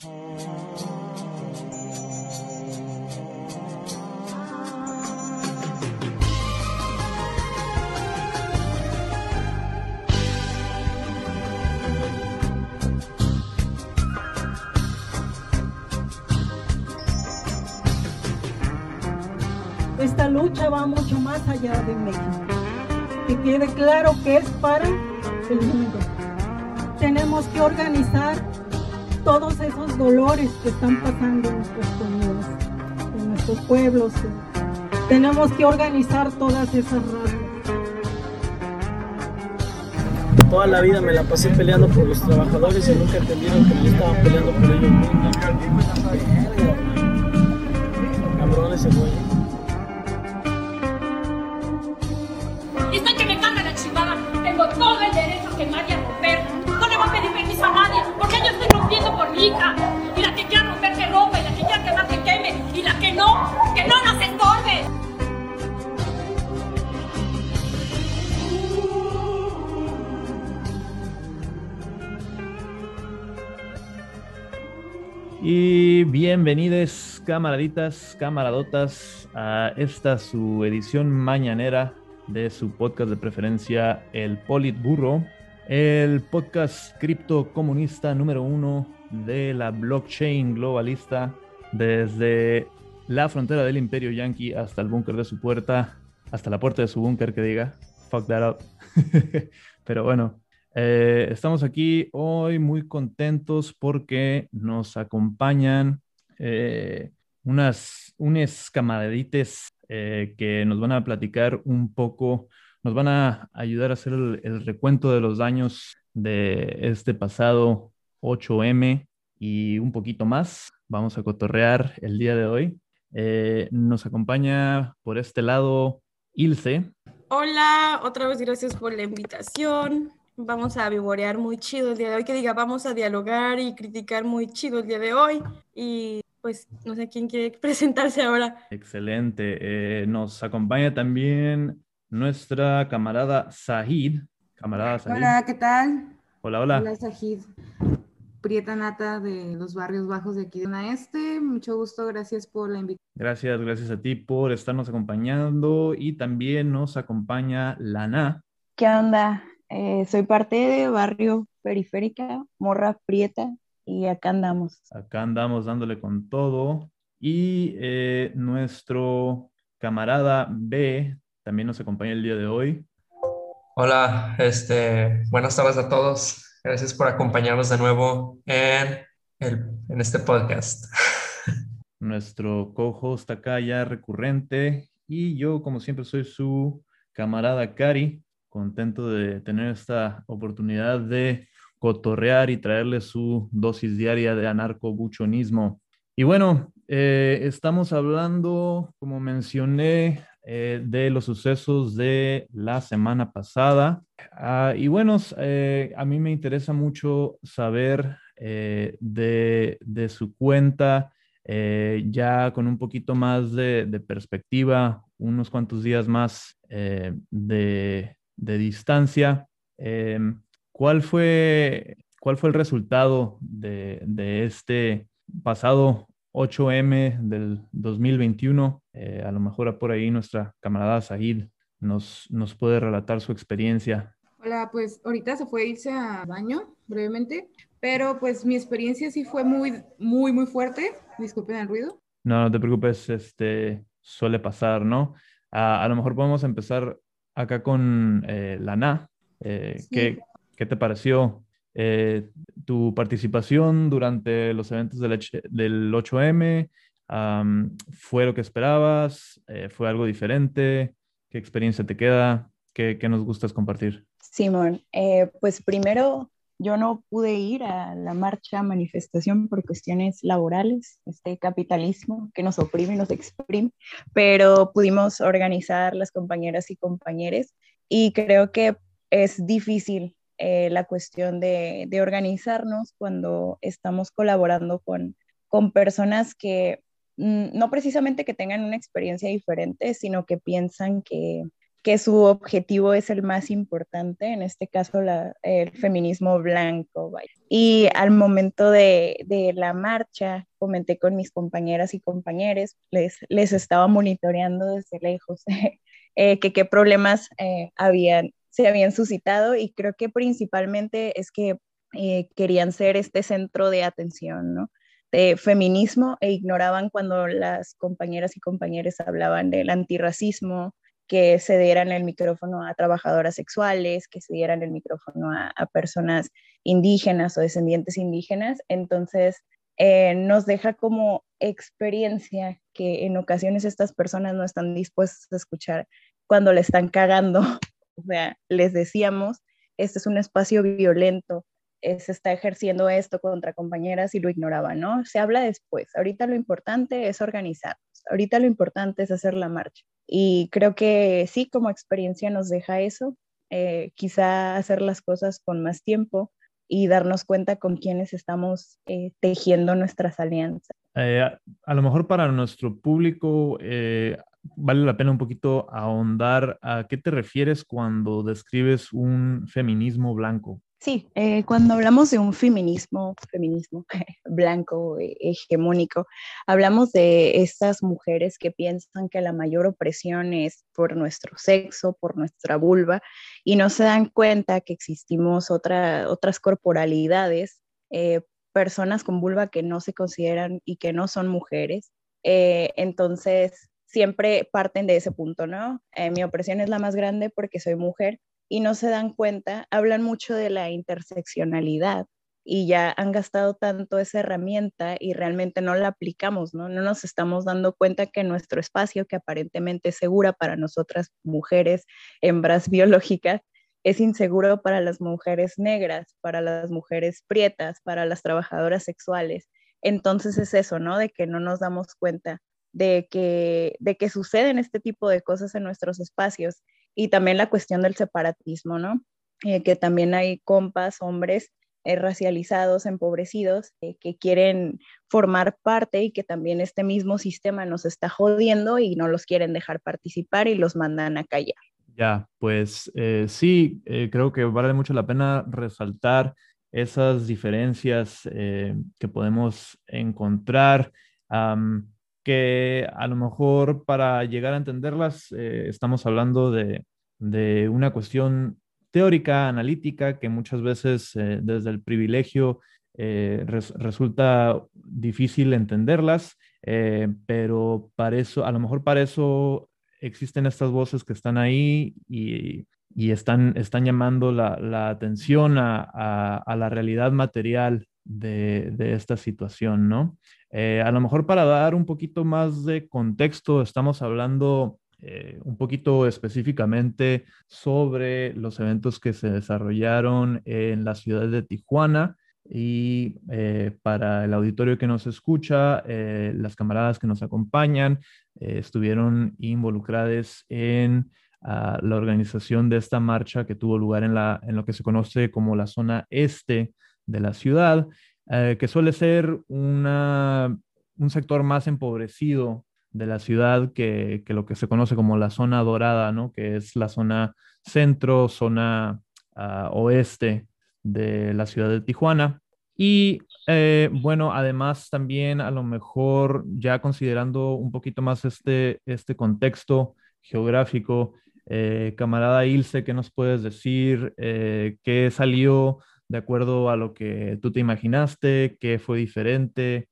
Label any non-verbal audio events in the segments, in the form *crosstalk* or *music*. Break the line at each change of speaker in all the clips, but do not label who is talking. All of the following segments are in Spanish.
Esta lucha va mucho más allá de México. Que quede claro que es para el mundo. Tenemos que organizar todos esos dolores que están pasando en nuestros pueblos. Tenemos que organizar todas esas razas.
Toda la vida me la pasé peleando por los trabajadores y nunca entendieron que me estaban peleando por ellos. Cabrones ese
Y la que quiera romper que y la que quiera quemar que queme, y la que no, que no nos estorbe.
Y bienvenidos camaraditas, camaradotas a esta su edición mañanera de su podcast de preferencia, el Politburro, el podcast criptocomunista número uno de la blockchain globalista desde la frontera del imperio yankee hasta el búnker de su puerta, hasta la puerta de su búnker que diga, fuck that up. *laughs* Pero bueno, eh, estamos aquí hoy muy contentos porque nos acompañan eh, unas, unas eh, que nos van a platicar un poco, nos van a ayudar a hacer el, el recuento de los daños de este pasado 8M y un poquito más. Vamos a cotorrear el día de hoy. Eh, nos acompaña por este lado Ilse.
Hola, otra vez gracias por la invitación. Vamos a vivorear muy chido el día de hoy, que diga, vamos a dialogar y criticar muy chido el día de hoy. Y pues no sé quién quiere *laughs* presentarse ahora.
Excelente. Eh, nos acompaña también nuestra camarada Sahid. Camarada Sahid.
Hola, ¿qué tal?
Hola, hola.
Hola, Sajid. Prieta Nata de los barrios bajos de aquí de Zona Este. Mucho gusto, gracias por la invitación.
Gracias, gracias a ti por estarnos acompañando y también nos acompaña Lana.
¿Qué onda? Eh, soy parte de Barrio Periférica, Morra Prieta, y acá andamos.
Acá andamos dándole con todo. Y eh, nuestro camarada B también nos acompaña el día de hoy.
Hola, este, buenas tardes a todos. Gracias por acompañarnos de nuevo en, el, en este podcast. *laughs*
Nuestro co-host acá ya recurrente y yo, como siempre, soy su camarada Cari, contento de tener esta oportunidad de cotorrear y traerle su dosis diaria de anarcobuchonismo. Y bueno, eh, estamos hablando, como mencioné, eh, de los sucesos de la semana pasada. Ah, y bueno, eh, a mí me interesa mucho saber eh, de, de, su cuenta, ya con un poquito más de, de perspectiva, unos cuantos días más de, de, distancia. Em, ¿cuál, fue, ¿Cuál fue el resultado de este pasado 8M del 2021. Eh, a lo mejor por ahí nuestra camarada Sahid nos, nos puede relatar su experiencia.
Hola, pues ahorita se fue a irse a baño brevemente, pero pues mi experiencia sí fue muy, muy, muy fuerte. Disculpen el ruido.
No, no te preocupes, este suele pasar, ¿no? A, a lo mejor podemos empezar acá con eh, Lana. Eh, sí. ¿qué, ¿Qué te pareció eh, tu participación durante los eventos del, del 8M um, fue lo que esperabas, eh, fue algo diferente, qué experiencia te queda, qué, qué nos gustas compartir.
Simón, eh, pues primero yo no pude ir a la marcha manifestación por cuestiones laborales, este capitalismo que nos oprime y nos exprime, pero pudimos organizar las compañeras y compañeros y creo que es difícil eh, la cuestión de, organizarnos cuando estamos colaborando con, personas que mm, no precisamente que tengan una experiencia diferente, sino que piensan que, que su objetivo es el más importante, en este caso el feminismo blanco. Y al momento de, la marcha, comenté con mis compañeras y compañeros, les, les estaba monitoreando desde lejos *laughs* eh, que qué problemas eh, habían, se habían suscitado y creo que principalmente es que eh, querían ser este centro de atención, ¿no? de feminismo e ignoraban cuando las compañeras y compañeros hablaban del antirracismo, que se dieran el micrófono a trabajadoras sexuales, que se dieran el micrófono a, personas indígenas o descendientes indígenas. Entonces, eh, nos deja como experiencia que en ocasiones estas personas no están dispuestas a escuchar cuando le están cagando. O sea, les decíamos, este es un espacio violento, eh, se está ejerciendo esto contra compañeras y lo ignoraban, ¿no? Se habla después. Ahorita lo importante es organizarnos. Ahorita lo importante es hacer la marcha. Y creo que sí, como experiencia nos deja eso, eh, quizá hacer las cosas con más tiempo y darnos cuenta con quiénes estamos eh, tejiendo nuestras alianzas.
Eh, a lo mejor para nuestro público vale la pena un poquito ahondar a qué te refieres cuando describes un feminismo blanco.
Sí, eh, cuando hablamos de un feminismo, feminismo *laughs* blanco, eh, hegemónico, hablamos de estas mujeres que piensan que la mayor opresión es por nuestro sexo, por nuestra vulva, y no se dan cuenta que existimos otra, otras corporalidades, eh, personas con vulva que no se consideran y que no son mujeres. entonces, siempre parten de ese punto, ¿no? mi opresión es la más grande porque soy mujer y no se dan cuenta, hablan mucho de la interseccionalidad y ya han gastado tanto esa herramienta y realmente no la aplicamos, ¿no? No nos estamos dando cuenta que nuestro espacio, que aparentemente es segura para nosotras mujeres hembras *laughs* biológicas, es inseguro para las mujeres negras, para las mujeres prietas, para las trabajadoras sexuales. Entonces es eso, ¿no? De que no nos damos cuenta de que, de que suceden este tipo de cosas en nuestros espacios y también la cuestión del separatismo, ¿no? Eh, que también hay compas, hombres eh, racializados, empobrecidos, eh, que quieren formar parte y que también este mismo sistema nos está jodiendo y no los quieren dejar participar y los mandan a callar.
Ya, pues sí, creo que vale mucho la pena resaltar esas diferencias que podemos encontrar que a lo mejor para llegar a entenderlas eh, estamos hablando de, una cuestión teórica, analítica, que muchas veces eh, desde el privilegio eh, resulta difícil entenderlas, pero para eso, a lo mejor para eso existen estas voces que están ahí y, están, están llamando la, atención a, la realidad material de, de esta situación, ¿no? Eh, a lo mejor para dar un poquito más de contexto, estamos hablando eh, un poquito específicamente sobre los eventos que se desarrollaron en la ciudad de Tijuana. Y eh, para el auditorio que nos escucha, las camaradas que nos acompañan estuvieron involucradas en ah, la organización de esta marcha que tuvo lugar en, la, en lo que se conoce como la zona este de la ciudad eh, que suele ser un sector más empobrecido de la ciudad que, que, lo que se conoce como la zona dorada, ¿no? que es la zona centro, zona ah, oeste de la ciudad de Tijuana. Y eh, bueno, además también a lo mejor ya considerando un poquito más este, este contexto geográfico, eh, camarada Ilse, ¿qué nos puedes decir? ¿Qué salió de acuerdo a lo que tú te imaginaste, qué fue diferente,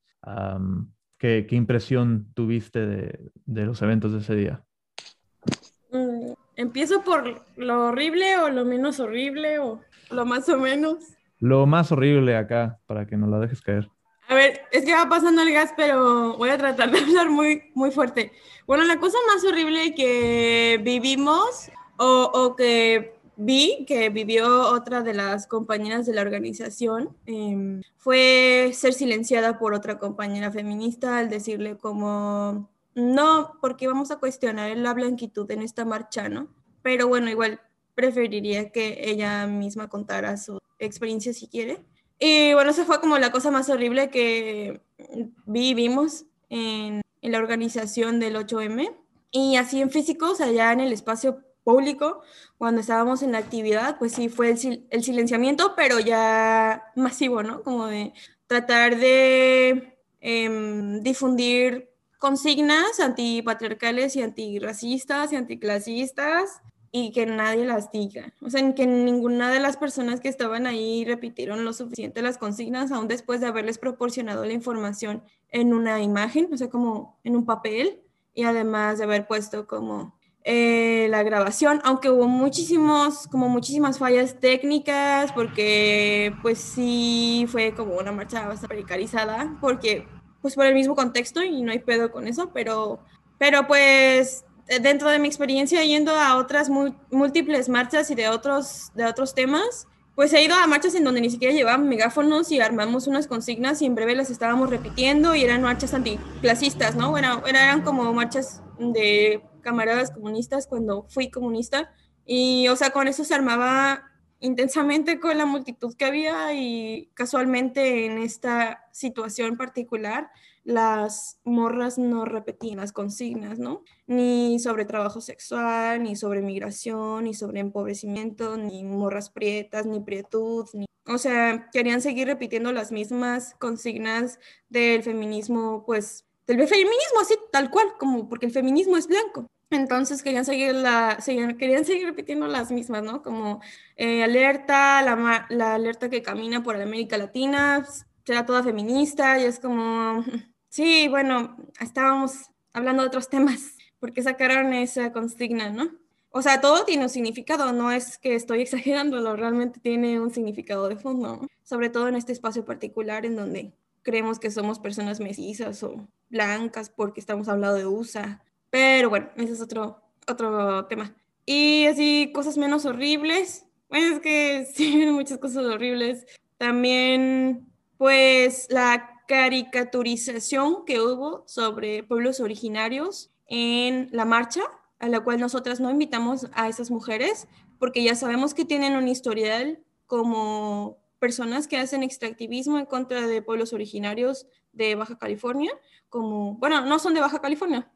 qué, impresión tuviste de, los eventos de ese día.
Mm, Empiezo por lo horrible o lo menos horrible o lo más o menos.
Lo más horrible acá, para que no la dejes caer.
A ver, es que va pasando el gas, pero voy a tratar de *laughs* hablar muy, muy fuerte. Bueno, la cosa más horrible que vivimos o, o que vi que vivió otra de las compañeras de la organización em, fue ser silenciada por otra compañera feminista al decirle como, no, porque vamos a cuestionar la blanquitud en esta marcha, ¿no? Pero bueno, igual preferiría que ella misma contara su experiencia si quiere. Y bueno, esa fue como la cosa más horrible que vivimos en, la organización del 8M. Y así en físico, o sea, en el espacio público, cuando estábamos en la actividad, pues sí fue el, el silenciamiento, pero ya *laughs* masivo, ¿no? Como de tratar de em, difundir consignas antipatriarcales y antirracistas y anticlasistas y que nadie las diga. O sea, que ninguna de las personas que estaban ahí repitieron lo suficiente las consignas, aún después de haberles proporcionado la información en una imagen, o sea, como en un papel, y además de haber puesto como eh, la grabación, aunque hubo muchísimos, como muchísimas fallas técnicas, porque pues sí fue como una marcha bastante precarizada, porque pues por el mismo contexto y no hay pedo con eso, pero, pero pues dentro de mi experiencia yendo a otras múltiples marchas y de otros, de otros temas, pues he ido a marchas en donde ni siquiera llevaban megáfonos y armamos unas consignas y en breve las estábamos repitiendo y eran marchas anticlasistas, ¿no? Bueno, eran como marchas de camaradas comunistas cuando fui comunista y, o sea, con eso se armaba intensamente con la multitud que había y casualmente en esta situación particular las morras no repetían las consignas, ¿no? Ni sobre trabajo sexual, ni sobre migración, ni sobre empobrecimiento, ni morras prietas, ni prietud, ni... O sea, querían seguir repitiendo las mismas consignas del feminismo, pues, del feminismo así, tal cual, como porque el feminismo es blanco. Entonces querían seguir, la, querían seguir repitiendo las mismas, ¿no? Como eh, alerta, la, alerta que camina por América Latina, será toda feminista y es como, *laughs* sí, bueno, estábamos hablando de otros temas, *laughs* porque sacaron esa consigna, ¿no? O sea, todo tiene un significado, no es que estoy *laughs* exagerándolo, realmente tiene un significado de fondo, sobre todo en este espacio particular en donde creemos que somos personas mesizas o blancas porque estamos hablando de USA pero bueno, ese es otro, otro tema. Y así, cosas menos horribles. Bueno, es que *laughs* sí, muchas cosas horribles. También, pues, la caricaturización que hubo sobre pueblos originarios en la marcha, a la cual nosotras no invitamos a esas mujeres, porque ya sabemos que tienen un historial como personas que hacen extractivismo en contra de pueblos originarios de Baja California, como, bueno, no son de Baja California,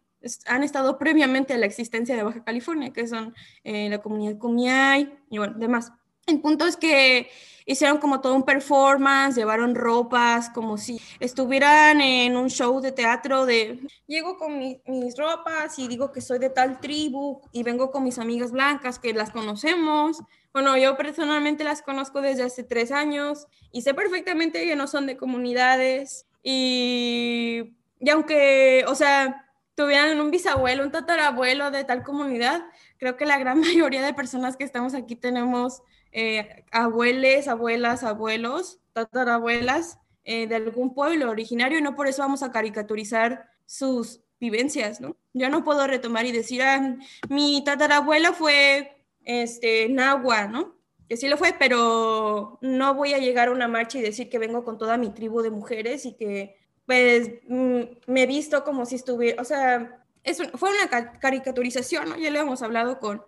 han estado previamente a la existencia de Baja California, que son eh, la comunidad Kumiai y bueno, demás. El punto es que hicieron como todo un performance, llevaron ropas, como si estuvieran en un show de teatro de, llego con mis ropas y digo que soy de tal tribu y vengo con mis amigas blancas que las conocemos. Bueno, yo personalmente las conozco desde hace tres años y sé perfectamente que no son de comunidades y, y aunque, o sea, tuvieran un bisabuelo, un tatarabuelo de tal comunidad, creo que la gran *laughs* mayoría de personas que estamos aquí tenemos eh, abueles, abuelas, abuelos, tatarabuelas eh, de algún pueblo originario y no por eso vamos a caricaturizar sus vivencias, ¿no? Yo no puedo retomar y decir, ah, mi tatarabuela fue este, Nahua, ¿no? Que sí lo fue, pero no voy a llegar a una marcha y decir que vengo con toda mi tribu de mujeres y que pues mm, me he visto como si estuviera, o sea, es fue una caricaturización, ¿no? Ya lo hemos hablado con,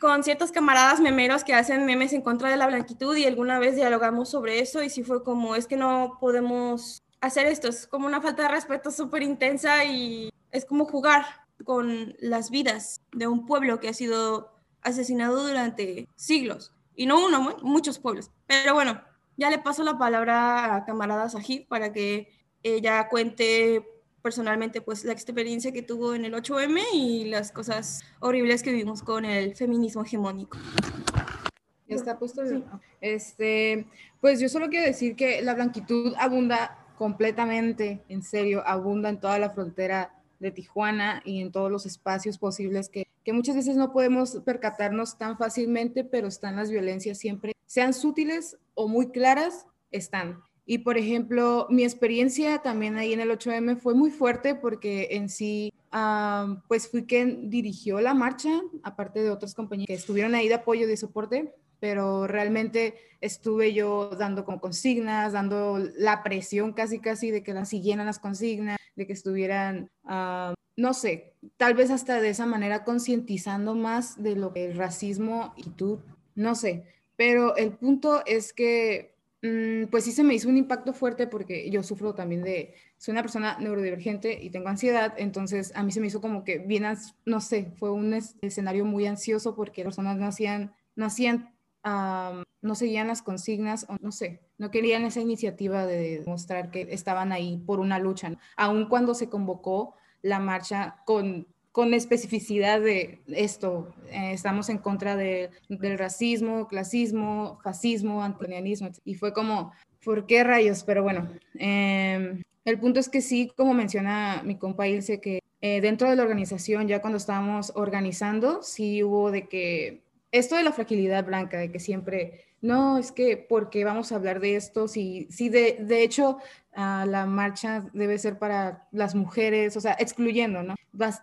con ciertos camaradas memeros que hacen memes en contra de la blanquitud y alguna vez dialogamos sobre eso y sí fue como, es que no podemos hacer esto, es como una falta de respeto súper intensa y es como jugar con las vidas de un pueblo que ha sido asesinado durante siglos, y no uno, muchos pueblos. Pero bueno, ya le paso la palabra a camarada Sajid para que ella cuente personalmente pues la experiencia que tuvo en el 8M y las cosas horribles que vivimos con el feminismo hegemónico.
Ya está puesto. Este, pues yo solo quiero decir que la blanquitud abunda completamente, en serio, abunda en toda la frontera de Tijuana y en todos los espacios posibles que, que muchas veces no podemos percatarnos tan fácilmente, pero están las violencias siempre, sean sutiles o muy claras, están. Y por ejemplo, mi experiencia también ahí en el 8M fue muy fuerte porque en sí, pues fui quien dirigió la marcha, aparte de otras compañías que estuvieron ahí de apoyo y de soporte, pero realmente estuve yo dando como consignas, dando la presión casi casi de que las siguieran las consignas, de que estuvieran, no sé, tal vez hasta de esa manera concientizando más de lo que el racismo y tú, no sé, pero el punto es que pues sí se me hizo un impacto fuerte porque yo sufro también de, soy una persona neurodivergente y tengo ansiedad, entonces a mí se me hizo como que bien, no sé, fue un escenario muy ansioso porque las personas no hacían, no hacían, no seguían las consignas, o no sé, no querían esa iniciativa de demostrar que estaban ahí por una lucha, aun cuando se convocó la marcha con con especificidad de esto. Eh, estamos en contra del racismo, clasismo, fascismo, antonianismo. Y fue como, ¿por qué rayos? Pero bueno, em, el punto es que sí, como menciona mi compa Ilse, que eh, dentro de la organización, ya cuando estábamos organizando, sí hubo de que esto de la fragilidad blanca, de que siempre no, es que porque vamos a hablar de esto, sí, sí de, de hecho uh, la marcha debe ser para las mujeres, o sea, excluyendo, ¿no?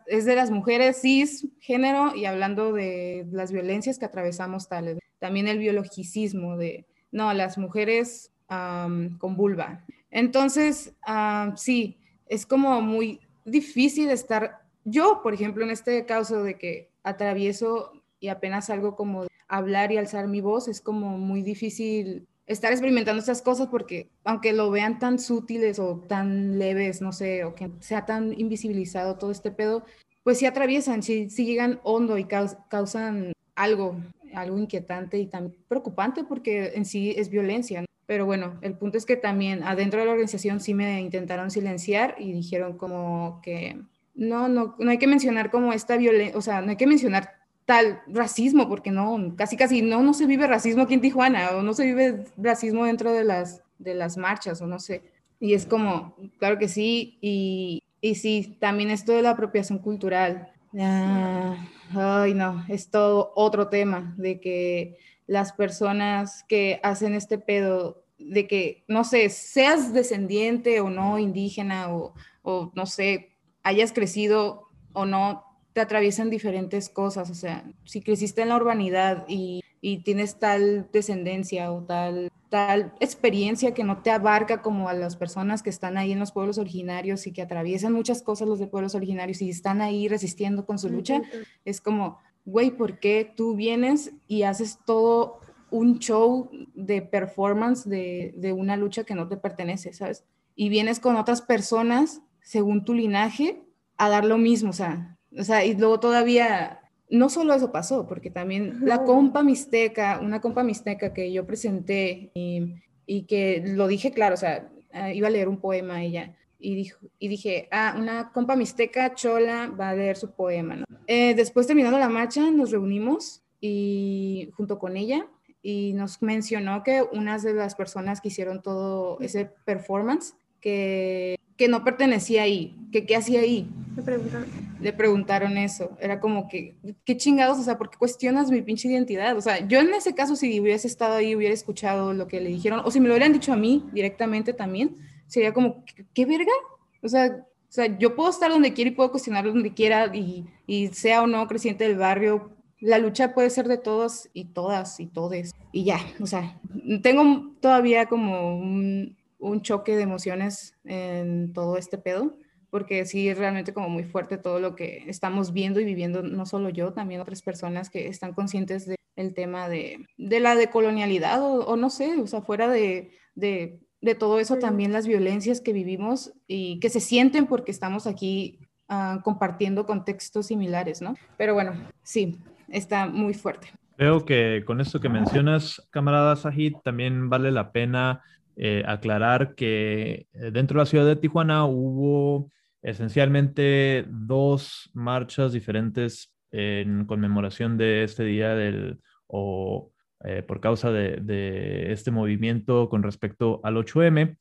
Es de las mujeres cis, género y hablando de las violencias que atravesamos tales. También el biologicismo de, no, las mujeres con vulva. Entonces, uh, sí, es como muy difícil estar, yo, por ejemplo, en este caso de que atravieso y apenas algo como hablar y alzar mi voz, es como muy difícil estar experimentando estas cosas porque aunque lo vean tan sutiles o tan leves, no sé, o que sea tan invisibilizado todo este pedo, pues sí atraviesan, sí, llegan hondo y causan algo, algo inquietante y tan preocupante porque en sí es violencia. Pero bueno, el punto es que también adentro de la organización sí me intentaron silenciar y dijeron como que no, no, no hay que mencionar como esta violencia, o sea, no hay que mencionar tal racismo, porque no, casi casi no, no se vive racismo aquí en Tijuana, o no se vive racismo dentro de las, de las marchas, o no sé. Y es como, claro que sí, y, y sí, también esto de la apropiación cultural. Ah, ay, no, es todo otro tema, de que las personas que hacen este pedo, de que, no sé, seas descendiente o no, indígena, o, o no sé, hayas crecido o no te atraviesan diferentes cosas, o sea, si creciste en la urbanidad y, y, tienes tal descendencia o tal, tal experiencia que no te abarca como a las personas que están ahí en los pueblos originarios y que atraviesan muchas cosas los de pueblos originarios y están ahí resistiendo con su lucha, es como, güey, ¿por qué tú vienes y haces todo un show de performance de, de una lucha que no te pertenece, ¿sabes? Y vienes con otras personas, según tu linaje, a dar lo mismo, o sea, o sea, y luego todavía, no solo eso pasó, porque también la compa mixteca, una compa mixteca que yo presenté y, y que lo dije claro, o sea, ah, iba a leer un poema ella. Y, dijo, y dije, ah, una compa mixteca chola va a leer su poema, ¿no? Eh, después terminando la marcha, nos reunimos y junto con ella y nos mencionó que unas de las personas que hicieron todo ese performance, que que no pertenecía ahí, que qué hacía ahí.
Le preguntaron.
Le preguntaron eso. Era como que, qué chingados, o sea, ¿por qué cuestionas mi pinche identidad? O sea, yo en ese caso, si hubiese estado ahí, hubiera escuchado lo que le dijeron, o si me lo hubieran dicho a mí directamente también, sería como, ¿qué, verga? O sea, o sea, yo puedo estar donde quiera y puedo cuestionar donde quiera y, y sea o no creciente del barrio. La lucha puede ser de todos y todas y todes. Y ya, o sea, tengo todavía como un, un choque de emociones en todo este pedo, porque sí es realmente como muy fuerte todo lo que estamos viendo y viviendo, no solo yo, también otras personas que están conscientes del tema de, de la decolonialidad o, o, no sé, o sea, fuera de, de, de, todo eso también las violencias que vivimos y que se sienten porque estamos aquí uh, compartiendo contextos similares, ¿no? Pero bueno, sí, está muy fuerte.
Creo que con esto que mencionas, camarada Sahid, también vale la pena eh, aclarar que eh, dentro de la ciudad de Tijuana hubo esencialmente dos marchas diferentes en conmemoración de este día del, o eh, por causa de, este movimiento con respecto al 8M.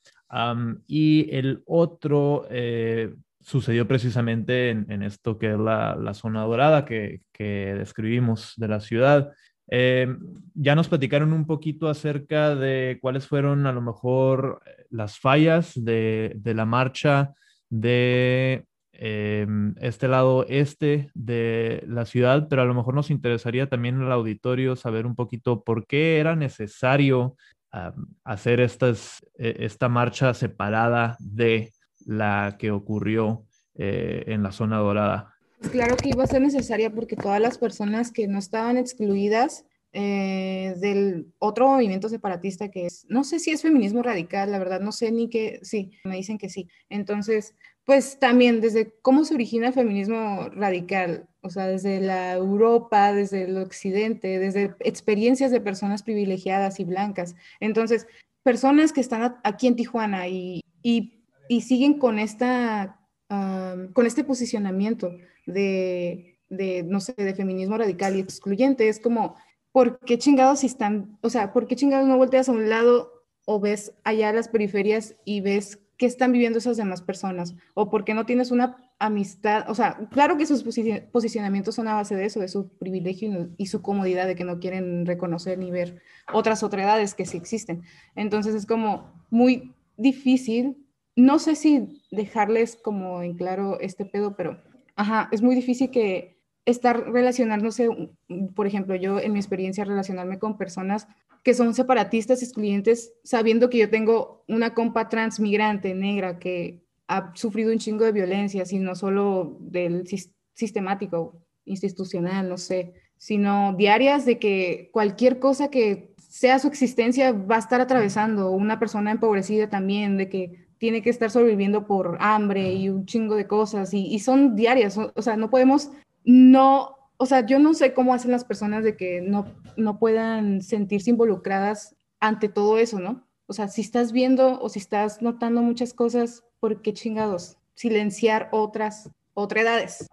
y el otro sucedió precisamente en, esto que es la, zona dorada que, que describimos de la ciudad. Eh, ya nos platicaron un poquito acerca de cuáles fueron a lo mejor eh, las fallas de, la marcha de eh, este lado este de la ciudad, pero a lo mejor nos interesaría también el auditorio saber un poquito por qué era necesario hacer estas, esta marcha separada de la que ocurrió en la zona dorada.
Claro que iba a ser necesaria porque todas las personas que no estaban excluidas eh, del otro movimiento separatista que es, no sé si es feminismo radical, la verdad, no sé ni qué, sí, me dicen que sí. Entonces, pues también desde cómo se origina el feminismo radical, o sea, desde la Europa, desde el occidente, desde experiencias de personas privilegiadas y blancas. Entonces, personas que están aquí en Tijuana y, y, siguen con, esta, con este posicionamiento de, de, no sé, de feminismo radical y excluyente, es como, ¿por qué chingados están, o sea, por qué chingados no volteas a un lado o ves allá a las periferias y ves qué están viviendo esas demás personas? ¿O por qué no tienes una amistad? O sea, claro que sus posicionamientos son a base de eso, de su privilegio y, su comodidad, de que no quieren reconocer ni ver otras otredades que sí existen. Entonces es como muy difícil, no sé si dejarles como en claro este pedo, pero, ajá, es muy difícil que estar relacionándose, por ejemplo, yo en mi experiencia relacionarme con personas que son separatistas, excluyentes, sabiendo que yo tengo una compa transmigrante negra que ha sufrido un chingo de violencia, y no solo del sistemático, institucional, no sé, sino diarias de que cualquier cosa que sea su existencia va a estar atravesando, una persona empobrecida también, de que tiene que estar sobreviviendo por hambre y un chingo de cosas, y, y son diarias, o sea, no podemos no o sea, yo no sé cómo hacen las personas de que no, no puedan sentirse involucradas ante todo eso, ¿no? O sea, si estás viendo o si estás notando muchas cosas, ¿por qué chingados? Silenciar otras, otras edades.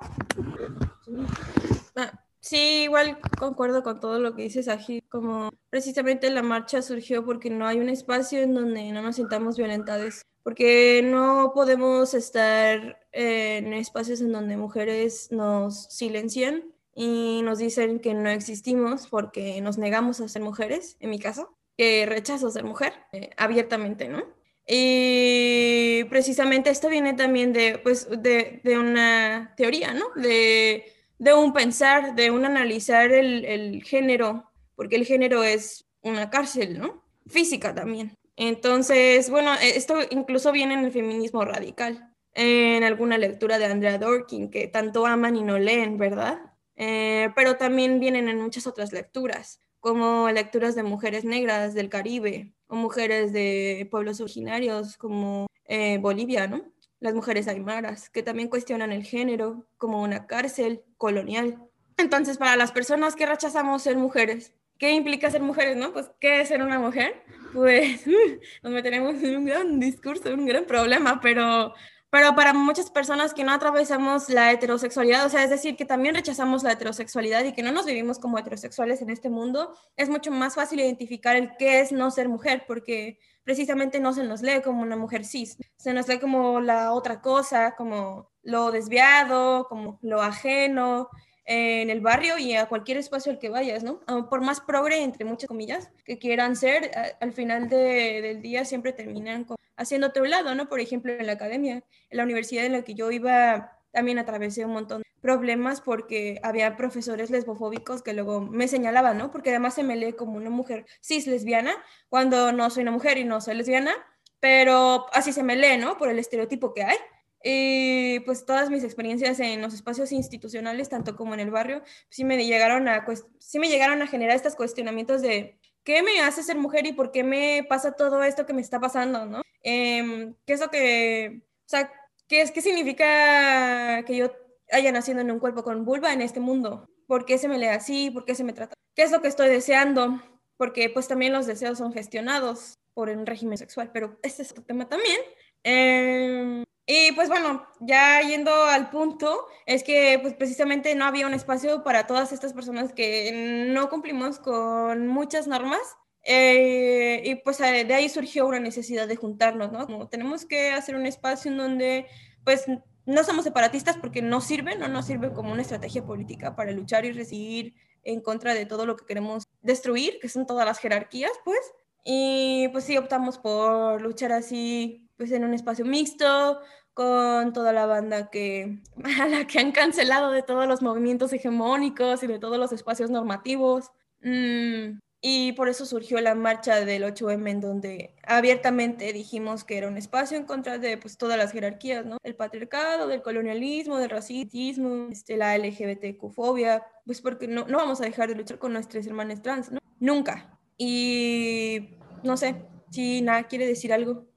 Ah, sí, igual concuerdo con todo lo que dices, Aji, como precisamente la marcha surgió porque no hay un espacio en donde no nos sintamos violentadas, porque no podemos estar en espacios en donde mujeres nos silencian y nos dicen que no existimos porque nos negamos a ser mujeres, en mi caso, que rechazo ser mujer eh, abiertamente, ¿no? Y precisamente esto viene también de, pues, de, una teoría, ¿no? De, de, un pensar, de un analizar el, el género, porque el género es una cárcel, ¿no? Física también. Entonces, bueno, esto incluso viene en el feminismo radical, en alguna lectura de Andrea Dworkin, que tanto aman y no leen, ¿verdad? Eh, pero también vienen en muchas otras lecturas, como lecturas de mujeres negras del Caribe o mujeres de pueblos originarios como eh, Bolivia, ¿no? Las mujeres aymaras, que también cuestionan el género como una cárcel colonial. Entonces, para las personas que rechazamos ser mujeres, ¿qué implica ser mujeres, no? Pues, ¿qué es ser una mujer? Pues *laughs* nos meteremos en un gran discurso, un gran problema, pero pero para muchas personas que no atravesamos la heterosexualidad, o sea, es decir, que también rechazamos la heterosexualidad y que no nos vivimos como heterosexuales en este mundo, es mucho más fácil identificar el qué es no ser mujer, porque precisamente no se nos lee como una mujer cis, se nos lee como la otra cosa, como lo desviado, como lo ajeno, en el barrio y a cualquier espacio al que vayas, ¿no? Ah, por más progre, entre muchas comillas, que quieran ser, al final del día siempre terminan haciéndote un lado, ¿no? Por ejemplo, en la academia, en la universidad en la que yo iba, también atravesé un montón de problemas porque había profesores lesbofóbicos que luego me señalaban, ¿no? Porque además se me lee como una mujer cis lesbiana cuando no soy una mujer y no soy lesbiana, pero así se me lee, ¿no? Por el estereotipo que hay. Y pues todas mis experiencias en los espacios institucionales, tanto como en el barrio, sí me llegaron a, sí me llegaron a generar estos cuestionamientos de qué me hace ser mujer y por qué me pasa todo esto que me está pasando, ¿no? Em, ¿Qué es lo que, o sea, qué, es, qué significa que yo haya nacido en un cuerpo con vulva en este mundo? ¿Por qué se me lee así? ¿Por qué se me trata? ¿Qué es lo que estoy deseando? Porque pues también los deseos son gestionados por un régimen sexual, pero este es otro tema también. Eh, y pues bueno, ya yendo al punto, es que pues precisamente no había un espacio para todas estas personas que no cumplimos con muchas normas. Eh, y pues eh, de ahí surgió una necesidad de juntarnos, ¿no? Como tenemos que hacer un espacio en donde pues no somos separatistas porque no sirve, no nos sirve como una estrategia política para luchar y recibir en contra de todo lo que queremos destruir, que son todas las jerarquías, pues. Y pues sí optamos por luchar así, pues en un espacio mixto, con toda la banda que, *laughs* a la que han cancelado de todos los movimientos hegemónicos y de todos los espacios normativos. Mm, Y por eso surgió la marcha del 8M, en donde abiertamente dijimos que era un espacio en contra de pues, todas las jerarquías, ¿no? El patriarcado, del colonialismo, del racismo, este, la LGBTQ-fobia, pues porque no, no vamos a dejar de luchar con nuestras hermanas trans, ¿no? Nunca. Y no sé, si nada quiere decir algo.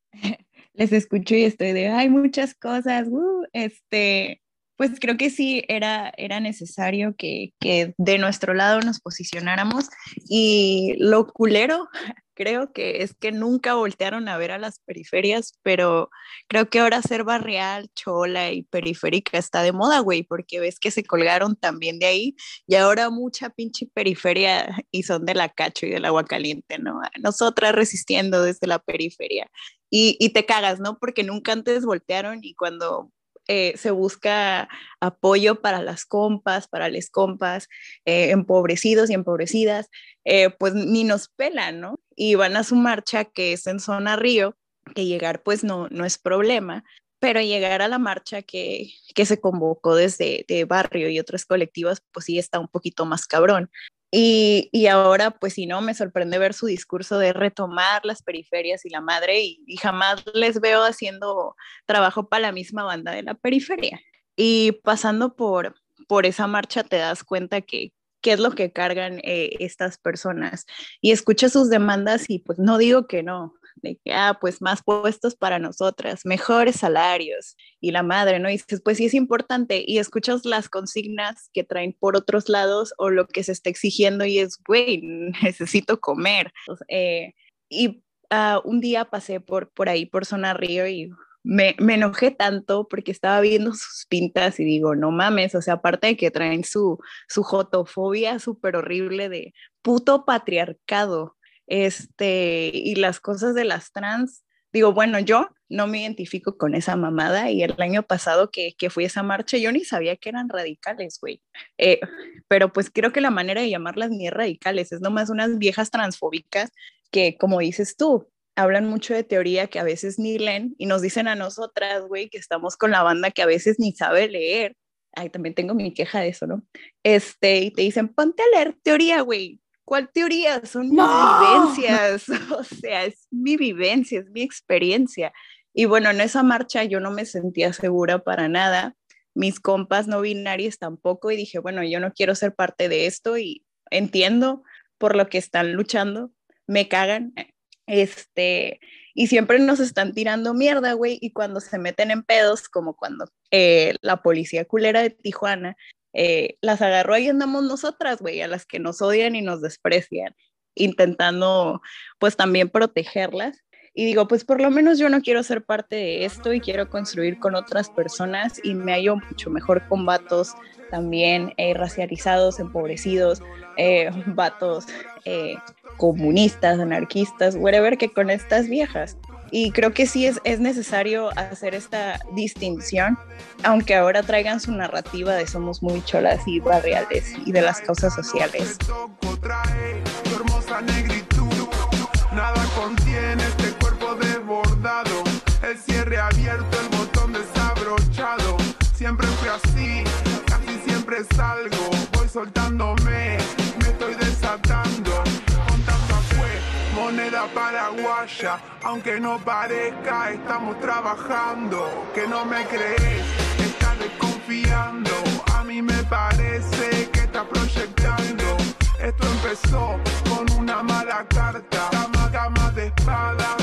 Les escucho y estoy de, hay muchas cosas, uh, este, pues creo que sí era, era necesario que, que, de nuestro lado nos posicionáramos y lo culero *laughs* creo que es que nunca voltearon a ver a las periferias, pero creo que ahora ser barrial, chola y periférica está de moda, güey, porque ves que se colgaron también de ahí y ahora mucha pinche periferia y son de la cacho y del agua caliente, ¿no? Nosotras resistiendo desde la periferia. Y, te cagas, ¿no? Porque nunca antes voltearon y cuando eh, se busca apoyo para las compas, para les compas, eh, empobrecidos y empobrecidas, eh, pues ni nos pelan, ¿no? Y van a su marcha que es en zona río, que llegar pues no, no es problema, pero llegar a la marcha que, que se convocó desde de barrio y otros colectivos, pues sí está un poquito más cabrón. Y, y, ahora, pues si no, me sorprende ver su discurso de retomar las periferias y la madre y, jamás les veo haciendo trabajo para la misma banda de la periferia. Y pasando por, por esa marcha te das cuenta que qué es lo que cargan eh, estas personas y escuchas sus demandas y pues no digo que no, de que, ah, pues más puestos para nosotras, mejores salarios y la madre, ¿no? Y dices, pues sí es importante y escuchas las consignas que traen por otros lados o lo que se está exigiendo y es, güey, *laughs* necesito comer. Eh, y uh, un día pasé por, por ahí, por Zona Río y me, me, enojé tanto porque estaba viendo sus pintas y digo, no mames, o sea, aparte de que traen su, su jotofobia súper horrible de puto patriarcado, este, y las cosas de las trans, digo, bueno, yo no me identifico con esa mamada y el año pasado que, que fui a esa marcha yo ni sabía que eran radicales, güey. Eh, pero pues creo que la manera de llamarlas ni es radicales, es nomás unas viejas transfóbicas que, como dices tú, hablan mucho de teoría que a veces ni leen y nos dicen a nosotras, güey, que estamos con la banda que a veces ni sabe leer. Ay, también tengo mi queja de eso, ¿no? Este, y te dicen, ponte a leer teoría, güey. ¿Cuál teoría? Son mis vivencias, *laughs* o sea, es mi vivencia, es mi experiencia. Y bueno, en esa marcha yo no me sentía segura para nada, mis compas no binarias tampoco, y dije, bueno, yo no quiero ser parte de esto y entiendo por lo que están luchando, me cagan, este, y siempre nos están tirando mierda, güey, y cuando se meten en pedos, como cuando eh, la policía culera de Tijuana eh, las agarró y andamos nosotras, güey, a las que nos odian y nos desprecian, intentando pues también protegerlas. Y digo, pues por lo menos yo no quiero ser parte de esto y quiero construir con otras personas y me hallo mucho mejor con vatos también eh, racializados, empobrecidos, eh, vatos eh, comunistas, anarquistas, whatever, que con estas viejas. Y creo que sí es, es necesario hacer esta distinción, aunque ahora traigan su narrativa de somos muy cholas y barriales y de las causas sociales.
Nada contiene este cuerpo desbordado, el cierre abierto, el botón desabrochado. Siempre fui así, casi siempre salgo, voy soltándome, moneda paraguaya, aunque no parezca, estamos trabajando. Que no me crees, estás desconfiando. A mí me parece que está proyectando. Esto empezó con una mala carta, cama, cama de espadas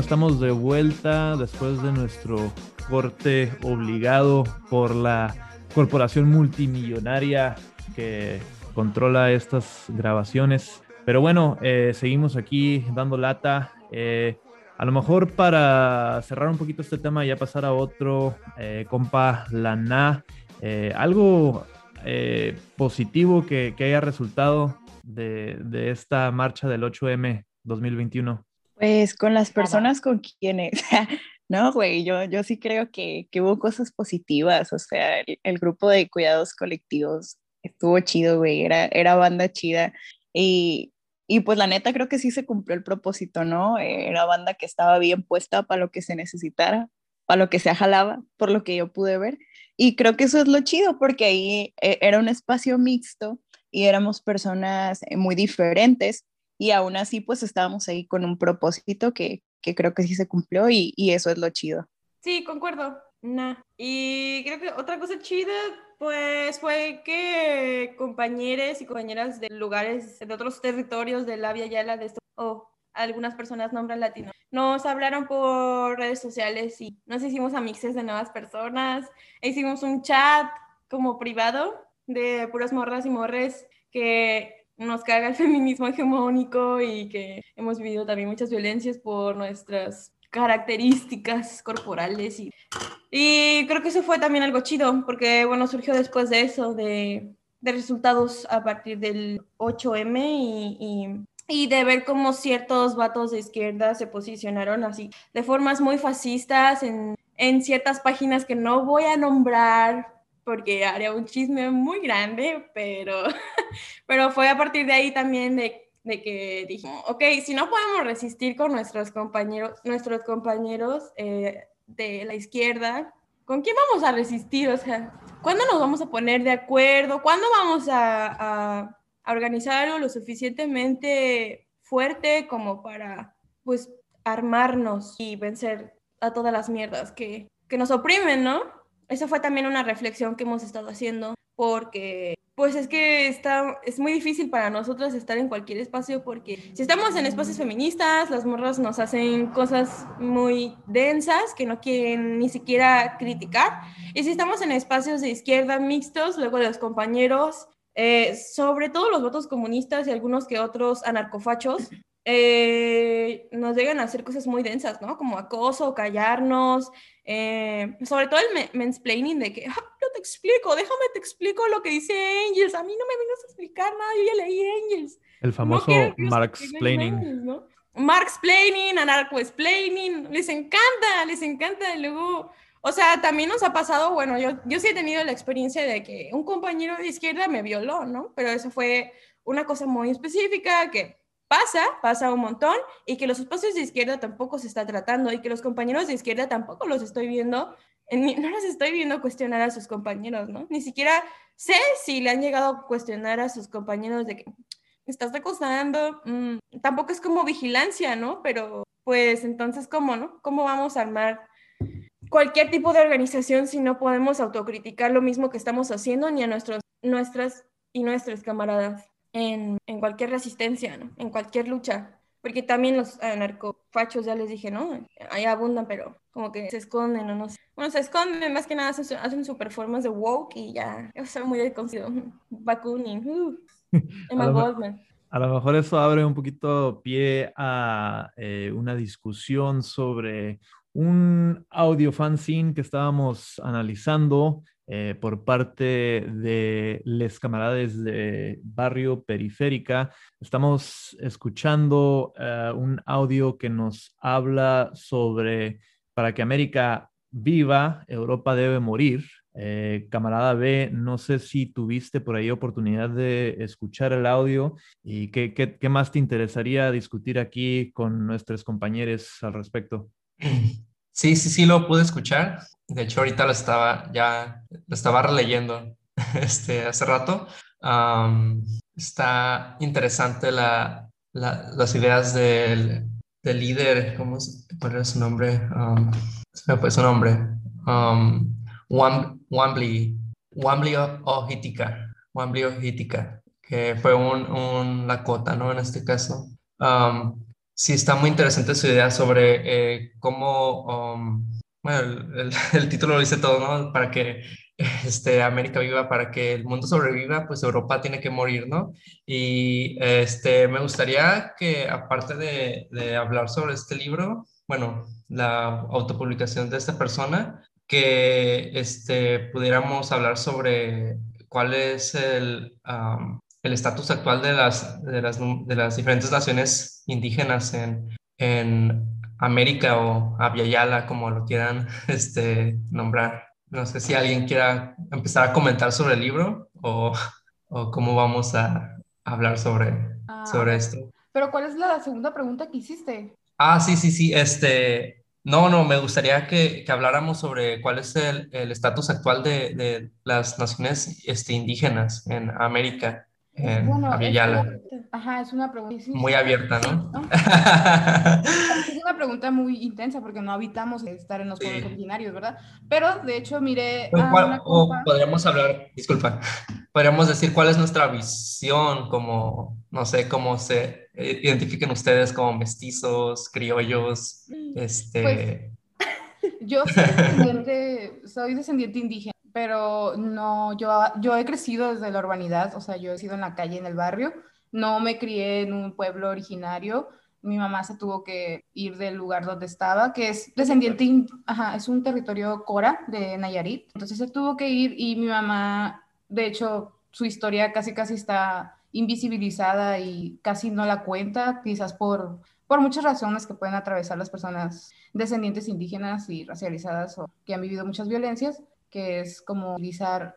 estamos de vuelta después de nuestro corte obligado por la corporación multimillonaria que controla estas grabaciones. Pero bueno, eh, seguimos aquí dando lata. Eh, a lo mejor para cerrar un poquito este tema y ya pasar a otro, eh, compa Lana, algo positivo que, que, haya resultado de, de esta marcha del 8M 2021.
Pues con las personas con quienes, *laughs* no, güey, yo, yo sí creo que, que hubo cosas positivas, o sea, el, el, grupo de cuidados colectivos estuvo chido, güey, era, era banda chida y, y pues la neta creo que sí se cumplió el propósito, ¿no? Era banda que estaba bien puesta para lo que se necesitara, para lo que se jalaba, por lo que yo pude ver. Y creo que eso es lo chido, porque ahí eh, era un espacio mixto y éramos personas eh, muy diferentes y aún así pues estábamos ahí con un propósito que, que creo que sí se cumplió y, y, eso es lo chido.
Sí, concuerdo. Nah. Y creo que otra cosa chida pues fue que compañeros y compañeras de lugares, de otros territorios de la Via Yala, de esto, o algunas personas nombran latino, nos hablaron por redes sociales y nos hicimos amixes de nuevas personas, e hicimos un chat como privado de puras morras y morres que nos caga el *laughs* feminismo hegemónico y que hemos vivido también muchas violencias por nuestras características corporales y, y creo que eso fue también algo chido porque bueno surgió después de eso de, de resultados a partir del 8M y, y, y, de ver cómo ciertos vatos de izquierda se posicionaron así de formas muy fascistas en, en ciertas páginas que no voy a nombrar porque haría un chisme muy grande pero *laughs* pero fue a partir de ahí también de de que dijimos, ok, si no podemos resistir con nuestros compañeros, nuestros compañeros eh, de la izquierda, ¿con quién vamos a resistir? O sea, ¿cuándo nos vamos a poner de acuerdo? ¿Cuándo vamos a, a, a organizar lo suficientemente fuerte como para, pues, armarnos y vencer a todas las mierdas que, que nos oprimen, ¿no? Esa fue también una reflexión que hemos estado haciendo porque pues es que está, es muy difícil para nosotros estar en cualquier espacio porque si estamos en espacios feministas, las morras nos hacen cosas muy densas que no quieren ni siquiera criticar. Y si estamos en espacios de izquierda mixtos, luego los compañeros, eh, sobre todo los votos comunistas y algunos que otros anarcofachos, eh, nos llegan a hacer cosas muy densas, ¿no? Como acoso, callarnos, eh, sobre todo el mansplaining de que, ah, no te explico, déjame te explico lo que dice Angels, a mí no me vengas a explicar nada, yo ya leí Angels.
El famoso no Marxplaining.
¿no? Marxplaining, anarco-explaining, les encanta, les encanta, y luego... O sea, también nos ha pasado, bueno, yo, yo sí he tenido la experiencia de que un compañero de izquierda me violó, ¿no? Pero eso fue una cosa muy específica que pasa, pasa un montón, y que los espacios de izquierda tampoco se está tratando, y que los compañeros de izquierda tampoco los estoy viendo, *laughs* no los estoy viendo cuestionar a sus compañeros, ¿no? Ni siquiera sé si le han llegado a cuestionar a sus compañeros de que estás acosando, mm, tampoco es como vigilancia, ¿no? Pero pues entonces, ¿cómo, no? ¿Cómo vamos a armar cualquier tipo de organización si no podemos autocriticar lo mismo que estamos haciendo ni a nuestros, nuestras y nuestros camaradas? En, en cualquier resistencia, ¿no? en cualquier lucha. Porque también los anarcofachos, ya les dije, ¿no? Ahí abundan, pero como que se esconden o no sé. Bueno, se esconden, más que nada hacen, hacen su performance de woke y ya. *laughs* Eso es muy desconocido. *laughs* Bakunin, uh, *laughs* Emma
a
Goldman.
A lo mejor eso abre un poquito pie a eh, una discusión sobre un audio fanzine que estábamos analizando eh, por parte de les camarades de Barrio Periférica. Estamos escuchando uh, un audio que nos habla sobre para que América viva, Europa debe morir. Eh, camarada B, no sé si tuviste por ahí oportunidad de escuchar el audio y qué, qué, qué más te interesaría discutir aquí con nuestros compañeros al respecto. *clears throat*
Sí, sí, sí, lo pude escuchar. De hecho, ahorita lo estaba ya, lo estaba releyendo *laughs* este, hace rato. Está interesante la, la, las ideas del, del, líder, ¿cómo es, cuál su nombre? Um, se me fue su nombre. Um, Wambly, Wambly Ojitica, Wambly Ojitica, que fue un, un Lakota, ¿no? En este caso. Sí, está muy interesante su idea sobre eh, cómo, um, bueno, el, *laughs* título lo dice todo, ¿no? Para que *laughs* este, América viva, para que el mundo sobreviva, pues Europa tiene que morir, ¿no? Y este, me gustaría que, aparte de, de hablar sobre este libro, bueno, la autopublicación de esta persona, que este, pudiéramos hablar sobre cuál es el, um, el estatus actual de las, de las, de las diferentes naciones indígenas en, en América o Aviala, como lo quieran *laughs* este, nombrar. No sé si alguien quiera empezar a comentar sobre el libro o, o cómo vamos a hablar sobre,
Ah,
sobre esto.
Pero ¿cuál es la segunda pregunta que hiciste?
Ah, sí, sí, sí. Este, no, no, me gustaría que, que habláramos sobre cuál es el el estatus actual de, de las naciones este, indígenas en América, en
Bueno, es- Ajá, es una pregunta. sí,
Muy
sí.
abierta, ¿no?
¿no? *laughs* Es una pregunta muy intensa porque no habitamos estar en los pueblos
Sí.
originarios, ¿verdad? Pero de hecho,
Pues,
a
¿cuál-
una
o podríamos hablar, disculpa, podríamos decir cuál es nuestra visión, como, no sé, cómo se eh, identifiquen ustedes como mestizos, criollos, este... *laughs*
Yo soy descendiente, soy descendiente indígena, pero no, yo, yo he crecido desde la urbanidad, o sea, yo he sido en la calle, en el barrio, no me crié en un pueblo originario, mi mamá se tuvo que ir del lugar donde estaba, que es descendiente, ajá, es un territorio Cora de Nayarit, entonces se tuvo que ir y mi mamá, de hecho, su historia casi casi está invisibilizada y casi no la cuenta, quizás por, por muchas razones que pueden atravesar las personas descendientes indígenas y racializadas o que han vivido muchas violencias, que es como utilizar,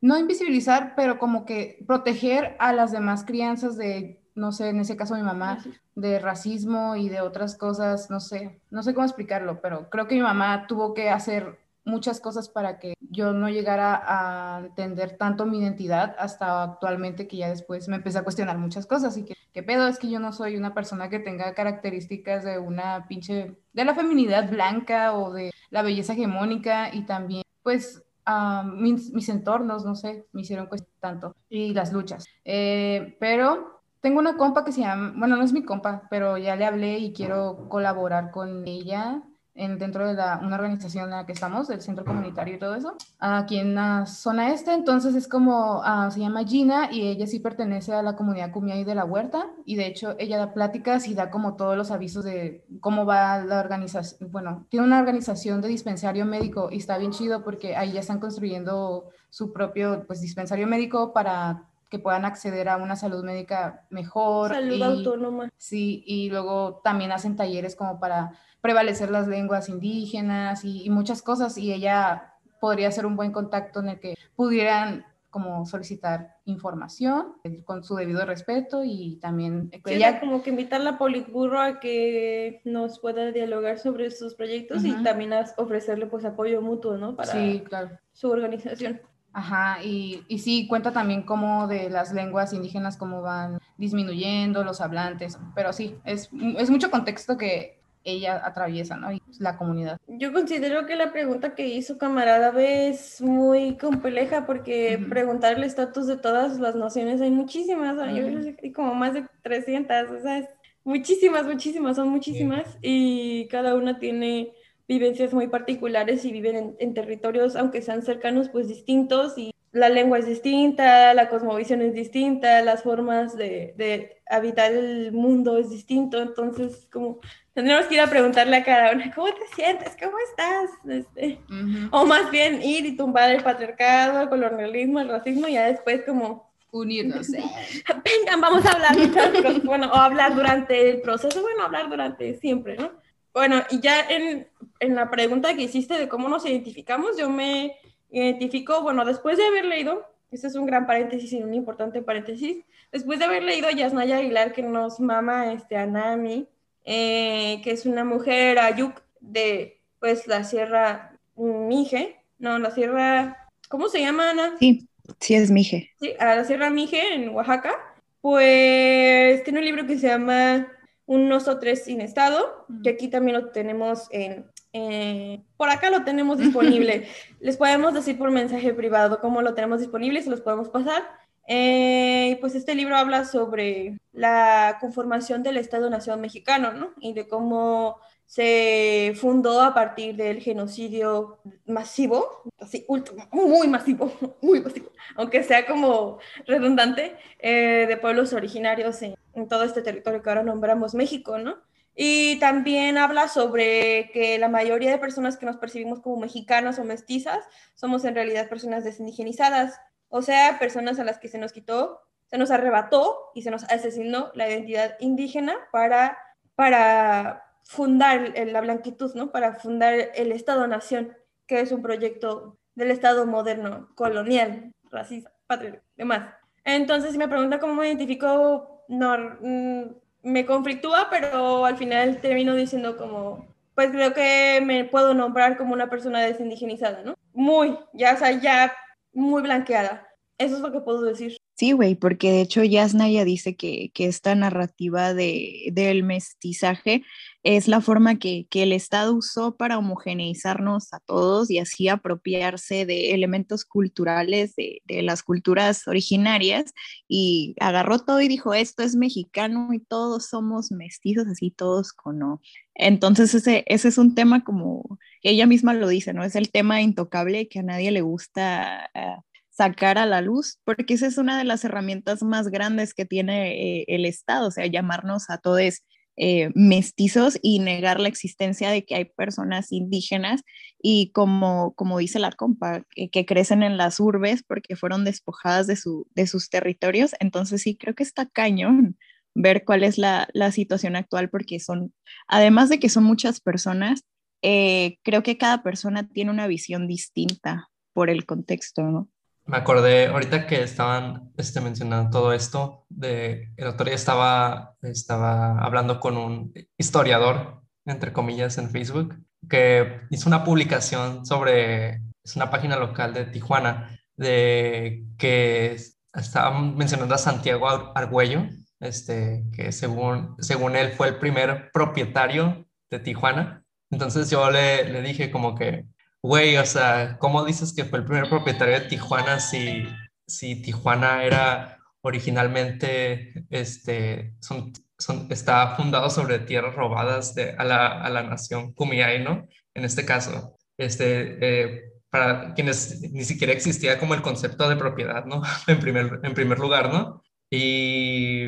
no invisibilizar, pero como que proteger a las demás crianzas de, no sé, en ese caso mi mamá, de racismo y de otras cosas, no sé, no sé cómo explicarlo, pero creo que mi mamá tuvo que hacer muchas cosas para que yo no llegara a entender tanto mi identidad hasta actualmente que ya después me empecé a cuestionar muchas cosas y que qué pedo es que yo no soy una persona que tenga características de una pinche de la feminidad blanca o de la belleza hegemónica y también pues ah, mis, entornos, no sé, me hicieron cuestionar tanto y las luchas. Eh, pero tengo una compa que se llama, bueno, no es mi compa, pero ya le hablé y quiero colaborar con ella en, dentro de la, una organización en la que estamos, el centro comunitario y todo eso, aquí en la zona este. Entonces es como, ah, se llama Gina y ella sí pertenece a la comunidad Cumiay de la Huerta y de hecho ella da pláticas y da como todos los avisos de cómo va la organización. Bueno, tiene una organización de dispensario médico y está bien chido porque ahí ya están construyendo su propio pues, dispensario médico para que puedan acceder a una salud médica mejor.
Salud
y-
autónoma.
Sí, y luego también hacen talleres como para prevalecer las lenguas indígenas y, y muchas cosas, y ella podría ser un buen contacto en el que pudieran como solicitar información eh, con su debido respeto y también
Sí,
ella
como que invitar a Politburro a que nos pueda dialogar sobre sus proyectos y también ofrecerle pues apoyo mutuo, ¿no? Para
Sí, claro.
su organización.
Ajá, y, y sí, cuenta también como de las lenguas indígenas, cómo van disminuyendo los hablantes, pero sí, es, es mucho contexto que ella atraviesa, ¿no? Y la comunidad.
Yo considero que la pregunta que hizo camarada B es muy compleja porque
Ujú.
preguntar el estatus de todas las naciones hay muchísimas, ¿no? yo
Ujú.
creo que hay como más de 300, o sea, es muchísimas, muchísimas, son muchísimas y cada una tiene vivencias muy particulares y viven en, en territorios, aunque sean cercanos, pues distintos y la lengua es distinta, la cosmovisión es distinta, las formas de, de habitar el mundo es distinto, entonces como tendremos que ir a preguntarle a cada una, ¿cómo te sientes? ¿Cómo estás? Este,
Ujú.
o más bien ir y tumbar el patriarcado, el colonialismo, el racismo, y ya después como,
Unirnos. eh. *laughs*
vengan, vamos a hablar, nosotros", bueno, o hablar durante el proceso, bueno, hablar durante siempre, ¿no? Bueno, y ya en, en la pregunta que hiciste de cómo nos identificamos, yo me identifico, bueno, después de haber leído, este es un gran paréntesis y un importante paréntesis, después de haber leído a Yasnaya Aguilar que nos mama este, a Nami, eh, que es una mujer ayuk de pues la Sierra Mije, no, la Sierra, ¿cómo se llama Ana?
Sí, sí es Mije.
Sí, a la Sierra Mije en Oaxaca, pues tiene un libro que se llama Un oso tres sin estado, que aquí también lo tenemos en, eh, por acá lo tenemos disponible. *laughs* Les podemos decir por mensaje privado cómo lo tenemos disponible, se los podemos pasar. Eh, pues este libro habla sobre la conformación del Estado-Nación mexicano, ¿no? Y de cómo se fundó a partir del genocidio masivo, así, ultra- muy masivo, *laughs* muy masivo, aunque sea como redundante, eh, de pueblos originarios en, en todo este territorio que ahora nombramos México, ¿no? Y también habla sobre que la mayoría de personas que nos percibimos como mexicanas o mestizas somos en realidad personas desindigenizadas, o sea, personas a las que se nos quitó, se nos arrebató y se nos asesinó la identidad indígena para para fundar la blanquitud, ¿no? Para fundar el Estado-Nación, que es un proyecto del Estado moderno, colonial, racista, patriótico, demás. Entonces, si me pregunta cómo me identifico, no, mm, me conflictúa, pero al final termino diciendo como, pues creo que me puedo nombrar como una persona desindigenizada, ¿no? Muy, ya, sea, ya muy blanqueada. Eso es lo que puedo decir.
Sí, güey, porque de hecho Yasnaya dice que, que esta narrativa de, del mestizaje es la forma que, que, el Estado usó para homogeneizarnos a todos y así apropiarse de elementos culturales de, de, las culturas originarias y agarró todo y dijo, esto es mexicano y todos somos mestizos, así todos con... Entonces ese, ese es un tema como ella misma lo dice, ¿no? Es el tema intocable que a nadie le gusta. Uh, sacar a la luz, porque esa es una de las herramientas más grandes que tiene eh, el Estado, o sea, llamarnos a todos eh, mestizos y negar la existencia de que hay personas indígenas y como, como dice la compa, que, crecen en las urbes porque fueron despojadas de, su, de sus territorios. Entonces sí, creo que está cañón ver cuál es la, la situación actual porque son, además de que son muchas personas, eh, creo que cada persona tiene una visión distinta por el contexto, ¿no?
Me acordé ahorita que estaban este, mencionando todo esto, de, el otro día estaba, estaba hablando con un historiador, entre comillas, en Facebook, que hizo una publicación sobre, es una página local de Tijuana, de que estaban mencionando a Santiago Argüello, este, que según, según él fue el primer propietario de Tijuana. Entonces yo le, le dije como que, Güey, o sea, ¿cómo dices que fue el primer propietario de Tijuana si, si Tijuana era originalmente, este, son, son, está fundado sobre tierras robadas de, a, la, a la nación Kumiai, ¿no? En este caso, este, eh, para quienes ni siquiera existía como el concepto de propiedad, ¿no? *laughs* En primer, en primer lugar, ¿no? Y,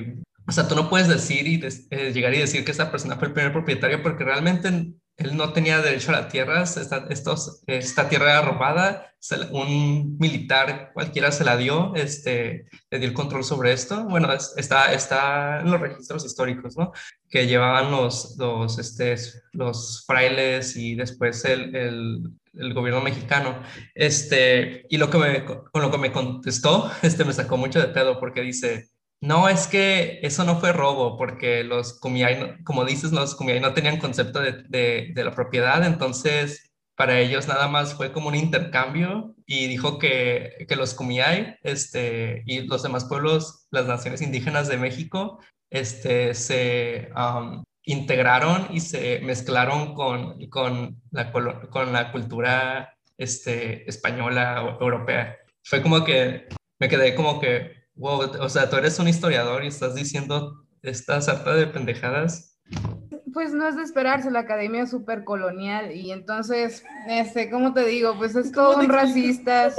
o sea, tú no puedes decir y eh, llegar y decir que esa persona fue el primer propietario porque realmente él no tenía derecho a la tierra, esta, estos, esta tierra era robada, un militar cualquiera se la dio, este, le dio el control sobre esto. Bueno, está, está en los registros históricos, ¿no? Que llevaban los, los, este, los frailes y después el, el, el gobierno mexicano. Este, y lo que me, con lo que me contestó, *laughs* este, me sacó mucho de pedo porque dice, no, es que eso no fue robo, porque los Kumiai, como dices, los Kumiai no tenían concepto de, la propiedad, entonces para ellos nada más fue como un intercambio y dijo que, los Kumiai este, y los demás pueblos, las naciones indígenas de México, este, se um, integraron y se mezclaron con, con la cultura este, española o europea. Fue como que me quedé como que Wow, o sea, tú eres un historiador y estás diciendo esta sarta de pendejadas.
Pues no es de esperarse, la academia es súper colonial y entonces, este, ¿cómo te digo? Pues es todo un racistas.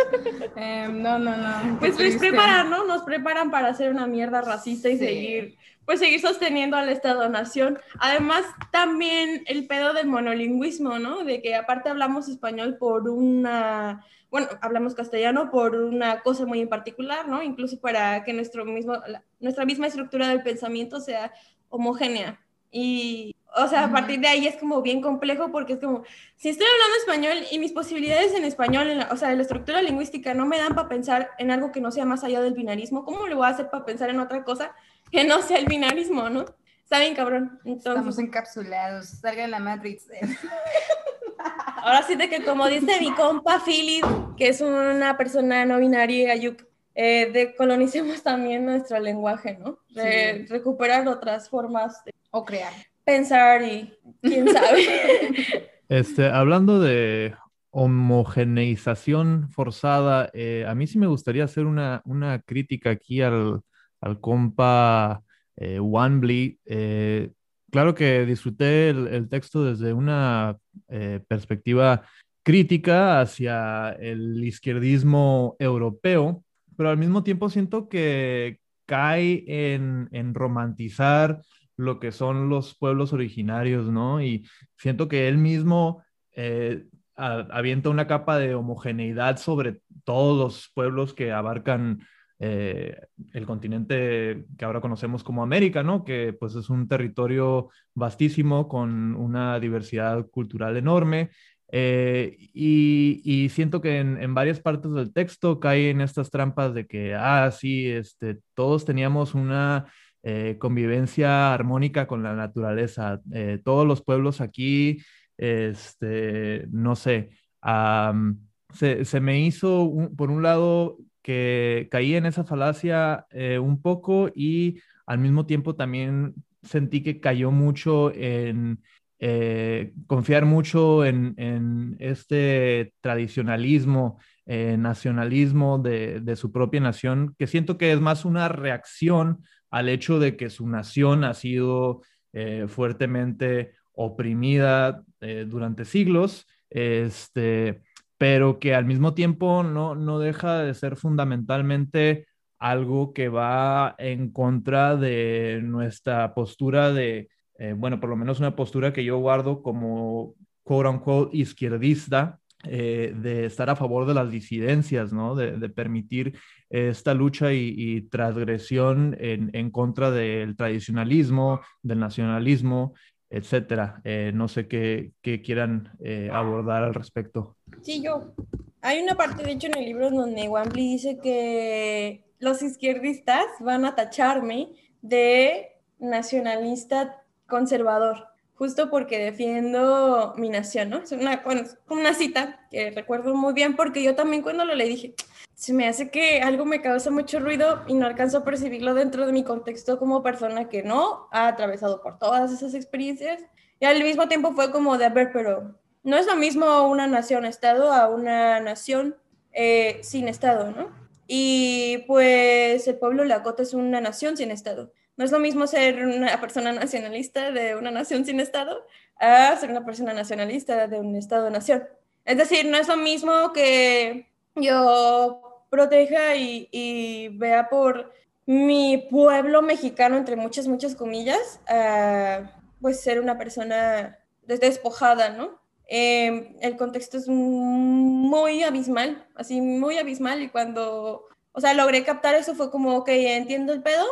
Eh, no, no, no.
Pues nos preparan, ¿no? Nos preparan para hacer una mierda racista y seguir, pues seguir sosteniendo al Estado-Nación. Además, también el pedo del monolingüismo, ¿no? De que aparte hablamos español por una bueno, hablamos castellano por una cosa muy en particular, ¿no? Incluso para que nuestro mismo, nuestra misma estructura del pensamiento sea homogénea. Y, o sea, a partir de ahí es como bien complejo porque es como, si estoy hablando español y mis posibilidades en español, o sea, la estructura lingüística no me dan para pensar en algo que no sea más allá del binarismo, ¿cómo le voy a hacer para pensar en otra cosa que no sea el binarismo, ¿no? Está bien, cabrón.
Estamos encapsulados, salga en la Matrix. *laughs*
Ahora sí de que como dice mi compa Philip, que es una persona no binaria, Ayuk, eh, decolonicemos también nuestro lenguaje, ¿no? De recuperar otras formas de
o crear.
Pensar y quién sabe. *laughs*
Este, hablando de homogeneización forzada, eh, a mí sí me gustaría hacer una, una crítica aquí al, al compa eh. Eh, claro que disfruté el, texto desde una eh, perspectiva crítica hacia el izquierdismo europeo, pero al mismo tiempo siento que cae en, romantizar lo que son los pueblos originarios, ¿no? Y siento que él mismo eh, avienta una capa de homogeneidad sobre todos los pueblos que abarcan eh, el continente que ahora conocemos como América, ¿no? Que pues es un territorio vastísimo con una diversidad cultural enorme. Eh, y, siento que en, varias partes del texto cae en estas trampas de que, ah, sí, este, todos teníamos una eh, convivencia armónica con la naturaleza. todos los pueblos aquí, este, no sé, se, me hizo, por un lado, que caí en esa falacia eh, un poco y al mismo tiempo también sentí que cayó mucho en eh, confiar mucho en, este tradicionalismo, eh, nacionalismo de, su propia nación, que siento que es más una reacción al hecho de que su nación ha sido fuertemente oprimida durante siglos. Este, pero que al mismo tiempo no, no deja de ser fundamentalmente algo que va en contra de nuestra postura de, eh, bueno, por lo menos una postura que yo guardo como quote unquote izquierdista, eh, de estar a favor de las disidencias, ¿no? De, permitir esta lucha y, transgresión en, en, contra del tradicionalismo, del nacionalismo etcétera. Eh, no sé qué, quieran eh, abordar al respecto.
Sí, yo. Hay una parte, de hecho, en el libro donde Wambly dice que los izquierdistas van a tacharme de nacionalista conservador, justo porque defiendo mi nación, ¿no? Es una, una cita que recuerdo muy bien porque yo también cuando lo leí dije, se me hace que algo me causa mucho ruido y no alcanzo a percibirlo dentro de mi contexto como persona que no ha atravesado por todas esas experiencias. Y al mismo tiempo fue como de, a pero no es lo mismo una nación-estado a una nación eh, sin estado, ¿no? Y pues el pueblo Lakota es una nación sin estado. No es lo mismo ser una persona nacionalista de una nación sin estado a ser una persona nacionalista de un estado-nación. Es decir, no es lo mismo que yo proteja y, vea por mi pueblo mexicano, entre muchas, muchas comillas, pues ser una persona despojada, ¿no? Em, el contexto es muy abismal, así muy abismal y cuando, o sea, logré captar eso fue como, ok, entiendo el pedo,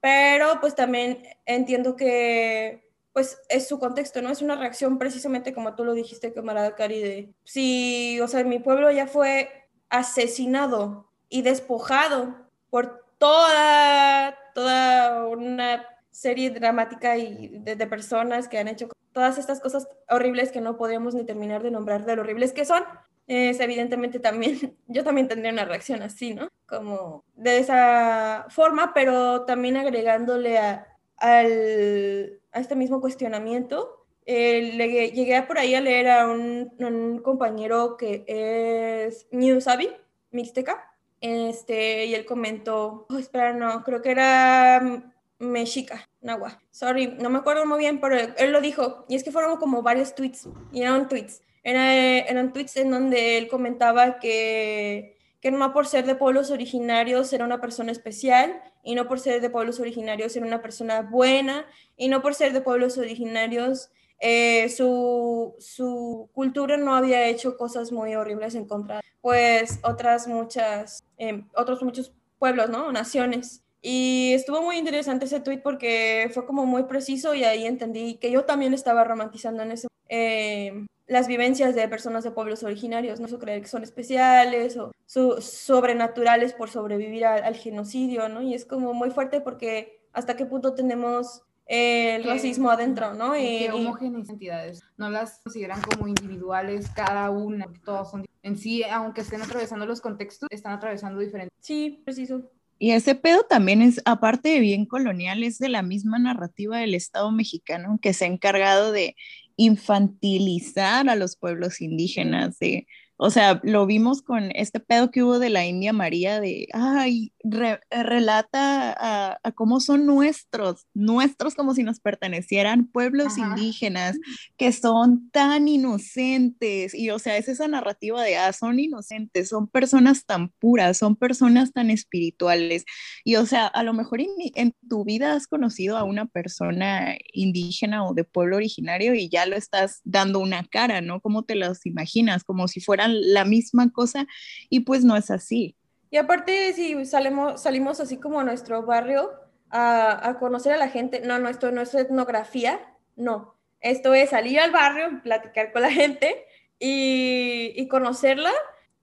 pero pues también entiendo que pues es su contexto, ¿no? Es una reacción precisamente como tú lo dijiste, camarada Cari, de si, o sea, mi pueblo ya fue asesinado y despojado por toda, toda una serie dramática y de, personas que han hecho todas estas cosas horribles que no podemos ni terminar de nombrar de lo horribles que son. Es evidentemente también, *laughs* yo también tendría una reacción así, ¿no? Como de esa forma, pero también agregándole a, al, a este mismo cuestionamiento. Eh, le, llegué por ahí a leer a un, un compañero que es Newsabi, mixteca, este, y él comentó, oh, espera, no, creo que era Mexica, Nahua. Sorry, no me acuerdo muy bien, pero él, lo dijo. Y es que fueron como varios tweets, y eran tweets. Era, eran tweets en donde él comentaba que, que no por ser de pueblos originarios era una persona especial, y no por ser de pueblos originarios era una persona buena, y no por ser de pueblos originarios eh, su, su, cultura no había hecho cosas muy horribles en contra, pues otras muchas, eh, otros muchos pueblos, ¿no? Naciones. Y estuvo muy interesante ese tweet porque fue como muy preciso y ahí entendí que yo también estaba romantizando en ese eh, las vivencias de personas de pueblos originarios, no creer que son especiales o sobrenaturales por sobrevivir al, al genocidio, ¿no? Y es como muy fuerte porque hasta qué punto tenemos el racismo adentro, ¿no?
Y, que entidades, no las consideran como individuales cada una, todos son en sí, aunque estén atravesando los contextos, están atravesando diferentes.
Sí, preciso.
Y ese pedo también es, aparte de bien colonial, es de la misma narrativa del Estado mexicano que se ha encargado de infantilizar a los pueblos indígenas, de o sea, lo vimos con este pedo que hubo de la India María, de, ay, relata a, cómo son nuestros, nuestros como si nos pertenecieran pueblos indígenas, que son tan inocentes. Y, o sea, es esa narrativa de, ah, son inocentes, son personas tan puras, son personas tan espirituales. Y, o sea, a lo mejor en, en tu vida has conocido a una persona indígena o de pueblo originario y ya lo estás dando una cara, ¿no? ¿Cómo te los imaginas? Como si fueran la misma cosa y pues no es así.
Y aparte, si salimos, salimos así como a nuestro barrio a, a conocer a la gente, no, no, esto no es etnografía, no. Esto es salir al barrio, platicar con la gente y, y conocerla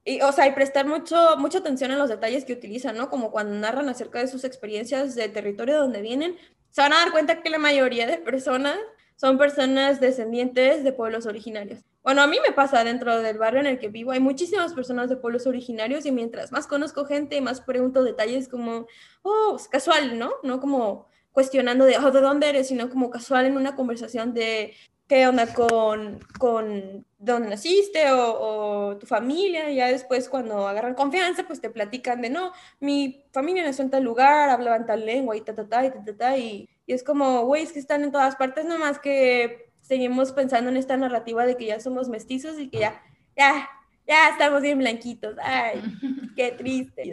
y, o sea, y prestar mucho, mucha atención en los detalles que utilizan, ¿no? Como cuando narran acerca de sus experiencias del territorio donde vienen, se van a dar cuenta que la mayoría de personas son personas descendientes de pueblos originarios. Bueno, a mí me pasa dentro del barrio en el que vivo, hay muchísimas personas de pueblos originarios y mientras más conozco gente, más pregunto detalles como, oh, casual, ¿no? No como cuestionando de, oh, ¿de dónde eres? Sino como casual en una conversación de, qué onda con, con dónde naciste o, tu familia. Y ya después, cuando agarran confianza, pues te platican de no, mi familia nació en tal lugar, hablaban tal lengua y ta, ta, ta, y ta, ta, ta. Y, y es como, güey, es que están en todas partes, nomás que seguimos pensando en esta narrativa de que ya somos mestizos y que ya, ya, ya estamos bien blanquitos. Ay, *laughs* qué triste.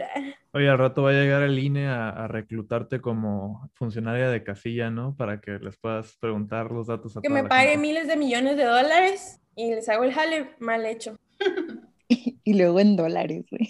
Oye, al rato va a llegar el INE a, reclutarte como funcionaria de casilla, ¿no? Para que les puedas preguntar los datos a
Que me pague miles de millones de dólares y les hago el jale mal hecho. *laughs*
y luego en dólares, güey.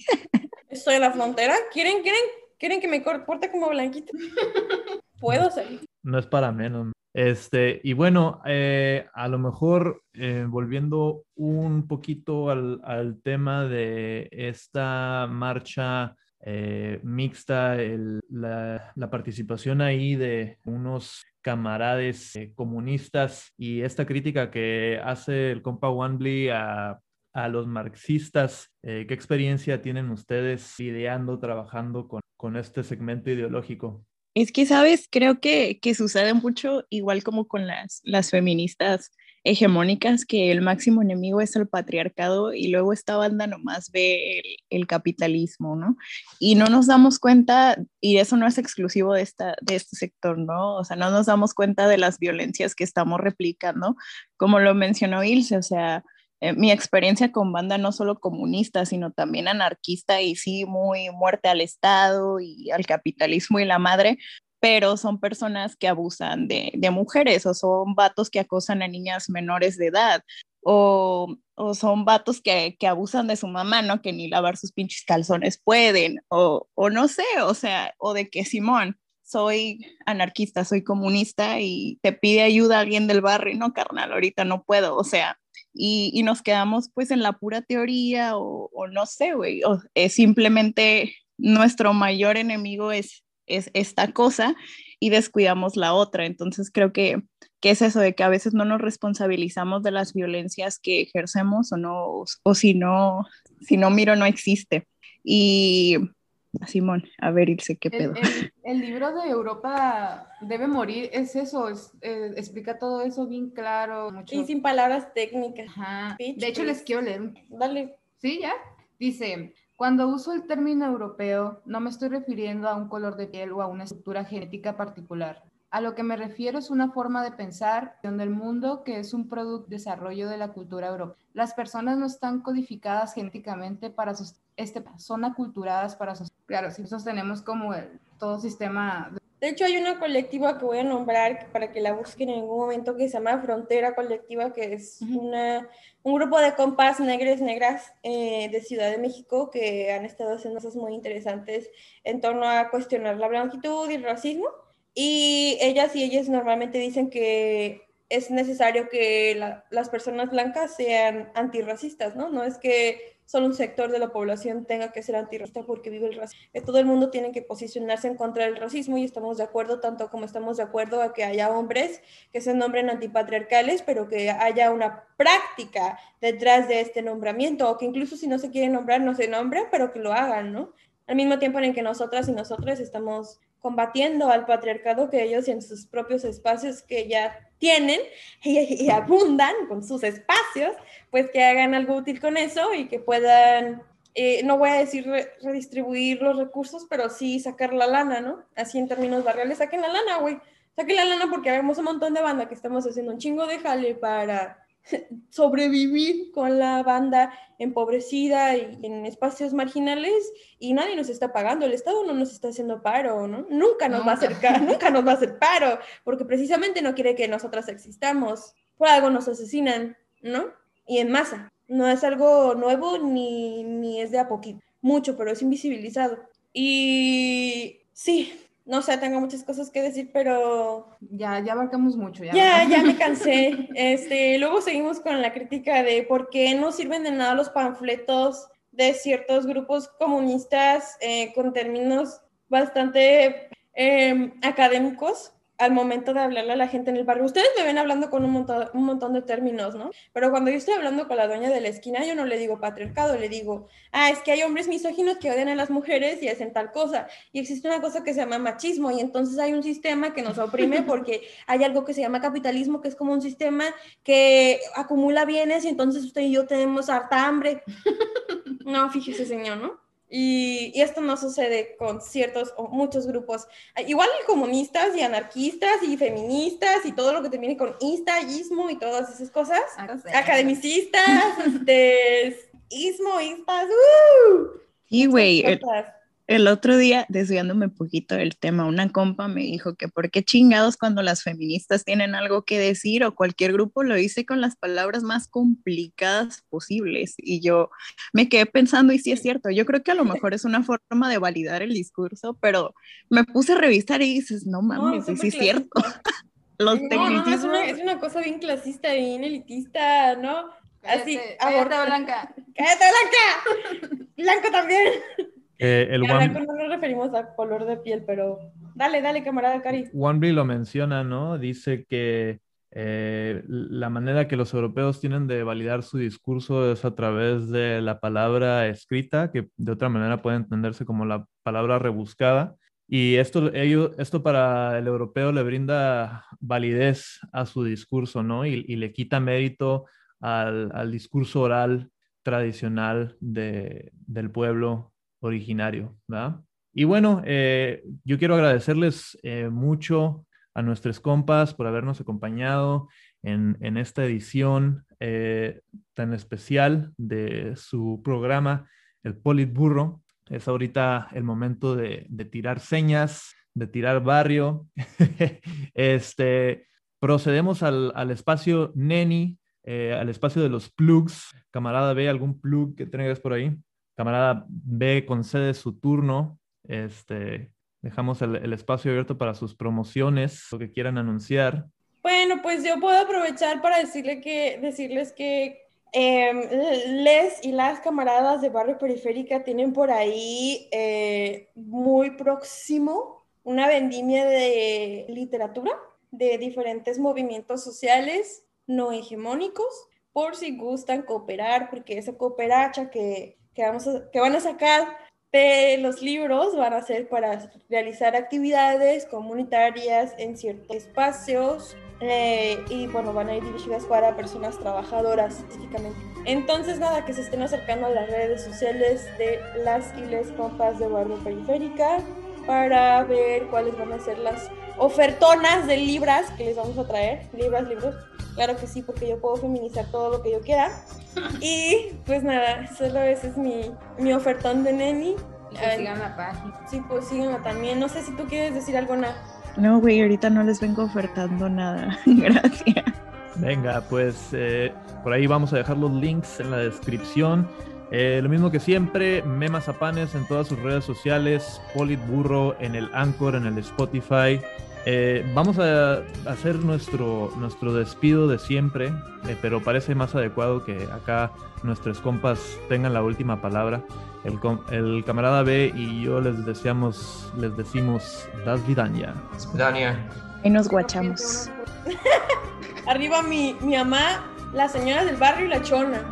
Estoy en la frontera. ¿Quieren, quieren, quieren que me corte como blanquito? *laughs* Puedo salir.
No es para menos. Este, y bueno, eh, a lo mejor eh, volviendo un poquito al, al, tema de esta marcha eh, mixta, el, la, participación ahí de unos camarades comunistas y esta crítica que hace el compa Wanbley a, a los marxistas, ¿qué experiencia tienen ustedes ideando, trabajando con, con este segmento ideológico?
Es que, ¿sabes? Creo que, que sucede mucho igual como con las, las feministas hegemónicas, que el máximo enemigo es el patriarcado y luego esta banda nomás ve el, el, capitalismo, ¿no? Y no nos damos cuenta, y eso no es exclusivo de, esta, de este sector, ¿no? O sea, no nos damos cuenta de las violencias que estamos replicando, como lo mencionó Ilse, o sea, eh, mi experiencia con banda no solo comunista, sino también anarquista y sí muy muerte al Estado y al capitalismo y la madre, pero son personas que abusan de, de mujeres o son vatos que acosan a niñas menores de edad o, o son vatos que, que, abusan de su mamá, ¿no? Que ni lavar sus pinches calzones pueden o, o no sé, o sea, o de que Simón soy anarquista, soy comunista y te pide ayuda alguien del barrio, no, carnal, ahorita no puedo, o sea, y, nos quedamos pues en la pura teoría o, no sé, güey, es simplemente nuestro mayor enemigo es, es esta cosa y descuidamos la otra. Entonces creo que, que, es eso de que a veces no nos responsabilizamos de las violencias que ejercemos o no, o si no, si no miro no existe. Y Simón, a ver, Irse, ¿qué pedo?
El, libro de Europa debe morir, es eso, eh, explica todo eso bien claro.
Y sin palabras técnicas.
de hecho, les quiero leer.
Dale.
¿Sí, ya? Dice, cuando uso el término europeo, no me estoy refiriendo a un color de piel o a una estructura genética particular. A lo que me refiero es una forma de pensar del mundo que es un producto de desarrollo de la cultura europea. Las personas no están codificadas genéticamente para este, son aculturadas para Claro, si sostenemos como el, todo sistema.
De hecho, hay una colectiva que voy a nombrar para que la busquen en algún momento que se llama Frontera Colectiva, que es una, un grupo de compas negres, negras eh, de Ciudad de México que han estado haciendo cosas muy interesantes en torno a cuestionar la blanquitud y el racismo. Y ellas y ellas normalmente dicen que es necesario que las personas blancas sean antirracistas, ¿no? No es que solo un sector de la población tenga que ser antirracista porque vive el racismo. Todo el mundo tiene que posicionarse en contra del racismo y estamos de acuerdo, tanto como estamos de acuerdo a que haya hombres que se nombren antipatriarcales, pero que haya una práctica detrás de este nombramiento, o que incluso si no se quiere nombrar, no se nombren, pero que lo hagan, ¿no? Al mismo tiempo en el que nosotras y nosotros estamos combatiendo al patriarcado que ellos en sus propios espacios que ya tienen y, abundan con sus espacios, pues que hagan algo útil con eso y que puedan, eh, no voy a decir redistribuir los recursos, pero sí sacar la lana, ¿no? Así en términos barriales, saquen la lana, güey. Saquen la lana porque vemos un montón de banda que estamos haciendo un chingo de jale para *laughs* sobrevivir con la banda empobrecida y en espacios marginales y nadie nos está pagando, el Estado no nos está haciendo paro, ¿no? Nunca nos va a hacer *laughs* nunca nos va a hacer paro, porque precisamente no quiere que nosotras existamos. Por algo nos asesinan, ¿no? Y en masa. No es algo nuevo ni, ni es de a poquito. mucho, pero es invisibilizado. Y sí, no sé, tengo muchas cosas que decir, pero
Ya, ya abarcamos mucho. Ya,
ya, ya me *laughs* cansé. Este, luego seguimos con la crítica de por qué no sirven de nada los panfletos de ciertos grupos comunistas eh, con términos bastante eh, académicos al momento de hablarle a la gente en el barrio. Ustedes me ven hablando con un montón, un montón de términos, ¿no? Pero cuando yo estoy hablando con la dueña de la esquina, yo no le digo patriarcado, le digo, ah, es que hay hombres misóginos que odian a las mujeres y hacen tal cosa. Y existe una cosa que se llama machismo y entonces hay un sistema que nos oprime *laughs* porque hay algo que se llama capitalismo, que es como un sistema que acumula bienes y entonces usted y yo tenemos harta hambre. *laughs* No, fíjese, señor, ¿no? Y, y esto no sucede con ciertos o muchos grupos. Ah, Igual comunistas y anarquistas y feministas y todo lo que termine con ismo y todas esas cosas. Academicistas, *laughs* este, ismo, istas, ¡uh!
Y güey, el, otro día, desviándome un poquito del tema, una compa me dijo que por qué chingados cuando las feministas tienen algo que decir o cualquier grupo lo dice con las palabras más complicadas posibles. Y yo me quedé pensando, y sí es cierto, yo creo que a lo mejor es una forma de validar el discurso, pero me puse a revisar y dices, no mames, y sí es cierto. *laughs* Los
No, no, es
tecnicismos.
una, es una cosa bien clasista, bien elitista, ¿no? Así,
Cállate, cállate,
aborto-
Blanca.
¡Cállate, Blanca! ¡Blanco también!
Eh, el One,
no nos referimos a color de piel, pero dale, dale, camarada Cari.
Wanby lo menciona, ¿no? Dice que eh, la manera que los europeos tienen de validar su discurso es a través de la palabra escrita, que de otra manera puede entenderse como la palabra rebuscada. Y esto, ello- esto para el europeo le brinda validez a su discurso, ¿no? Y, y le quita mérito al, al discurso oral tradicional de- del pueblo originario, ¿verdad? Y bueno, eh, yo quiero agradecerles eh, mucho a nuestros compas por habernos acompañado en, esta edición eh, tan especial de su programa, el Politburro. Es ahorita el momento de, tirar señas, de tirar barrio. *laughs* este, procedemos al, al espacio Neni, eh, al espacio de los plugs. Camarada B, ¿algún plug que tengas por ahí? Camarada B, concede su turno. Este, dejamos el, el espacio abierto para sus promociones, lo que quieran anunciar.
Bueno, pues yo puedo aprovechar para decirle que, decirles que em, les y las camaradas de Barrio Periférica tienen por ahí eh, muy próximo una vendimia de literatura de diferentes movimientos sociales no hegemónicos, por si gustan cooperar, porque esa cooperacha que, que, vamos a- que van a sacar de los libros van a ser para realizar actividades comunitarias en ciertos espacios eh, y bueno, van a ir dirigidas para personas trabajadoras específicamente. Entonces, nada, que se estén acercando a las redes sociales de las y les compas de Barrio Periférica para ver cuáles van a ser las ofertonas de libras que les vamos a traer. Libras, libros. Claro que sí, porque yo puedo feminizar todo lo que yo quiera. Y pues nada, solo ese es mi, mi ofertón de Neni.
Y sigan la página.
Sí, pues síganla también. No sé si tú quieres decir algo, Na.
No, güey, ahorita no les vengo ofertando nada. *laughs* Gracias.
Venga, pues eh, por ahí vamos a dejar los links en la descripción. Eh, lo mismo que siempre, Memazapanes en todas sus redes sociales, Politburro en el Anchor, en el Spotify. Eh, vamos a hacer nuestro, nuestro despido de siempre, eh, pero parece más adecuado que acá nuestros compas tengan la última palabra. El, com- el camarada B y yo les deseamos, les decimos Das Vidania.
Dania.
Ahí nos guachamos. *laughs*
Arriba mi, mi mamá, las señoras del barrio y la chona.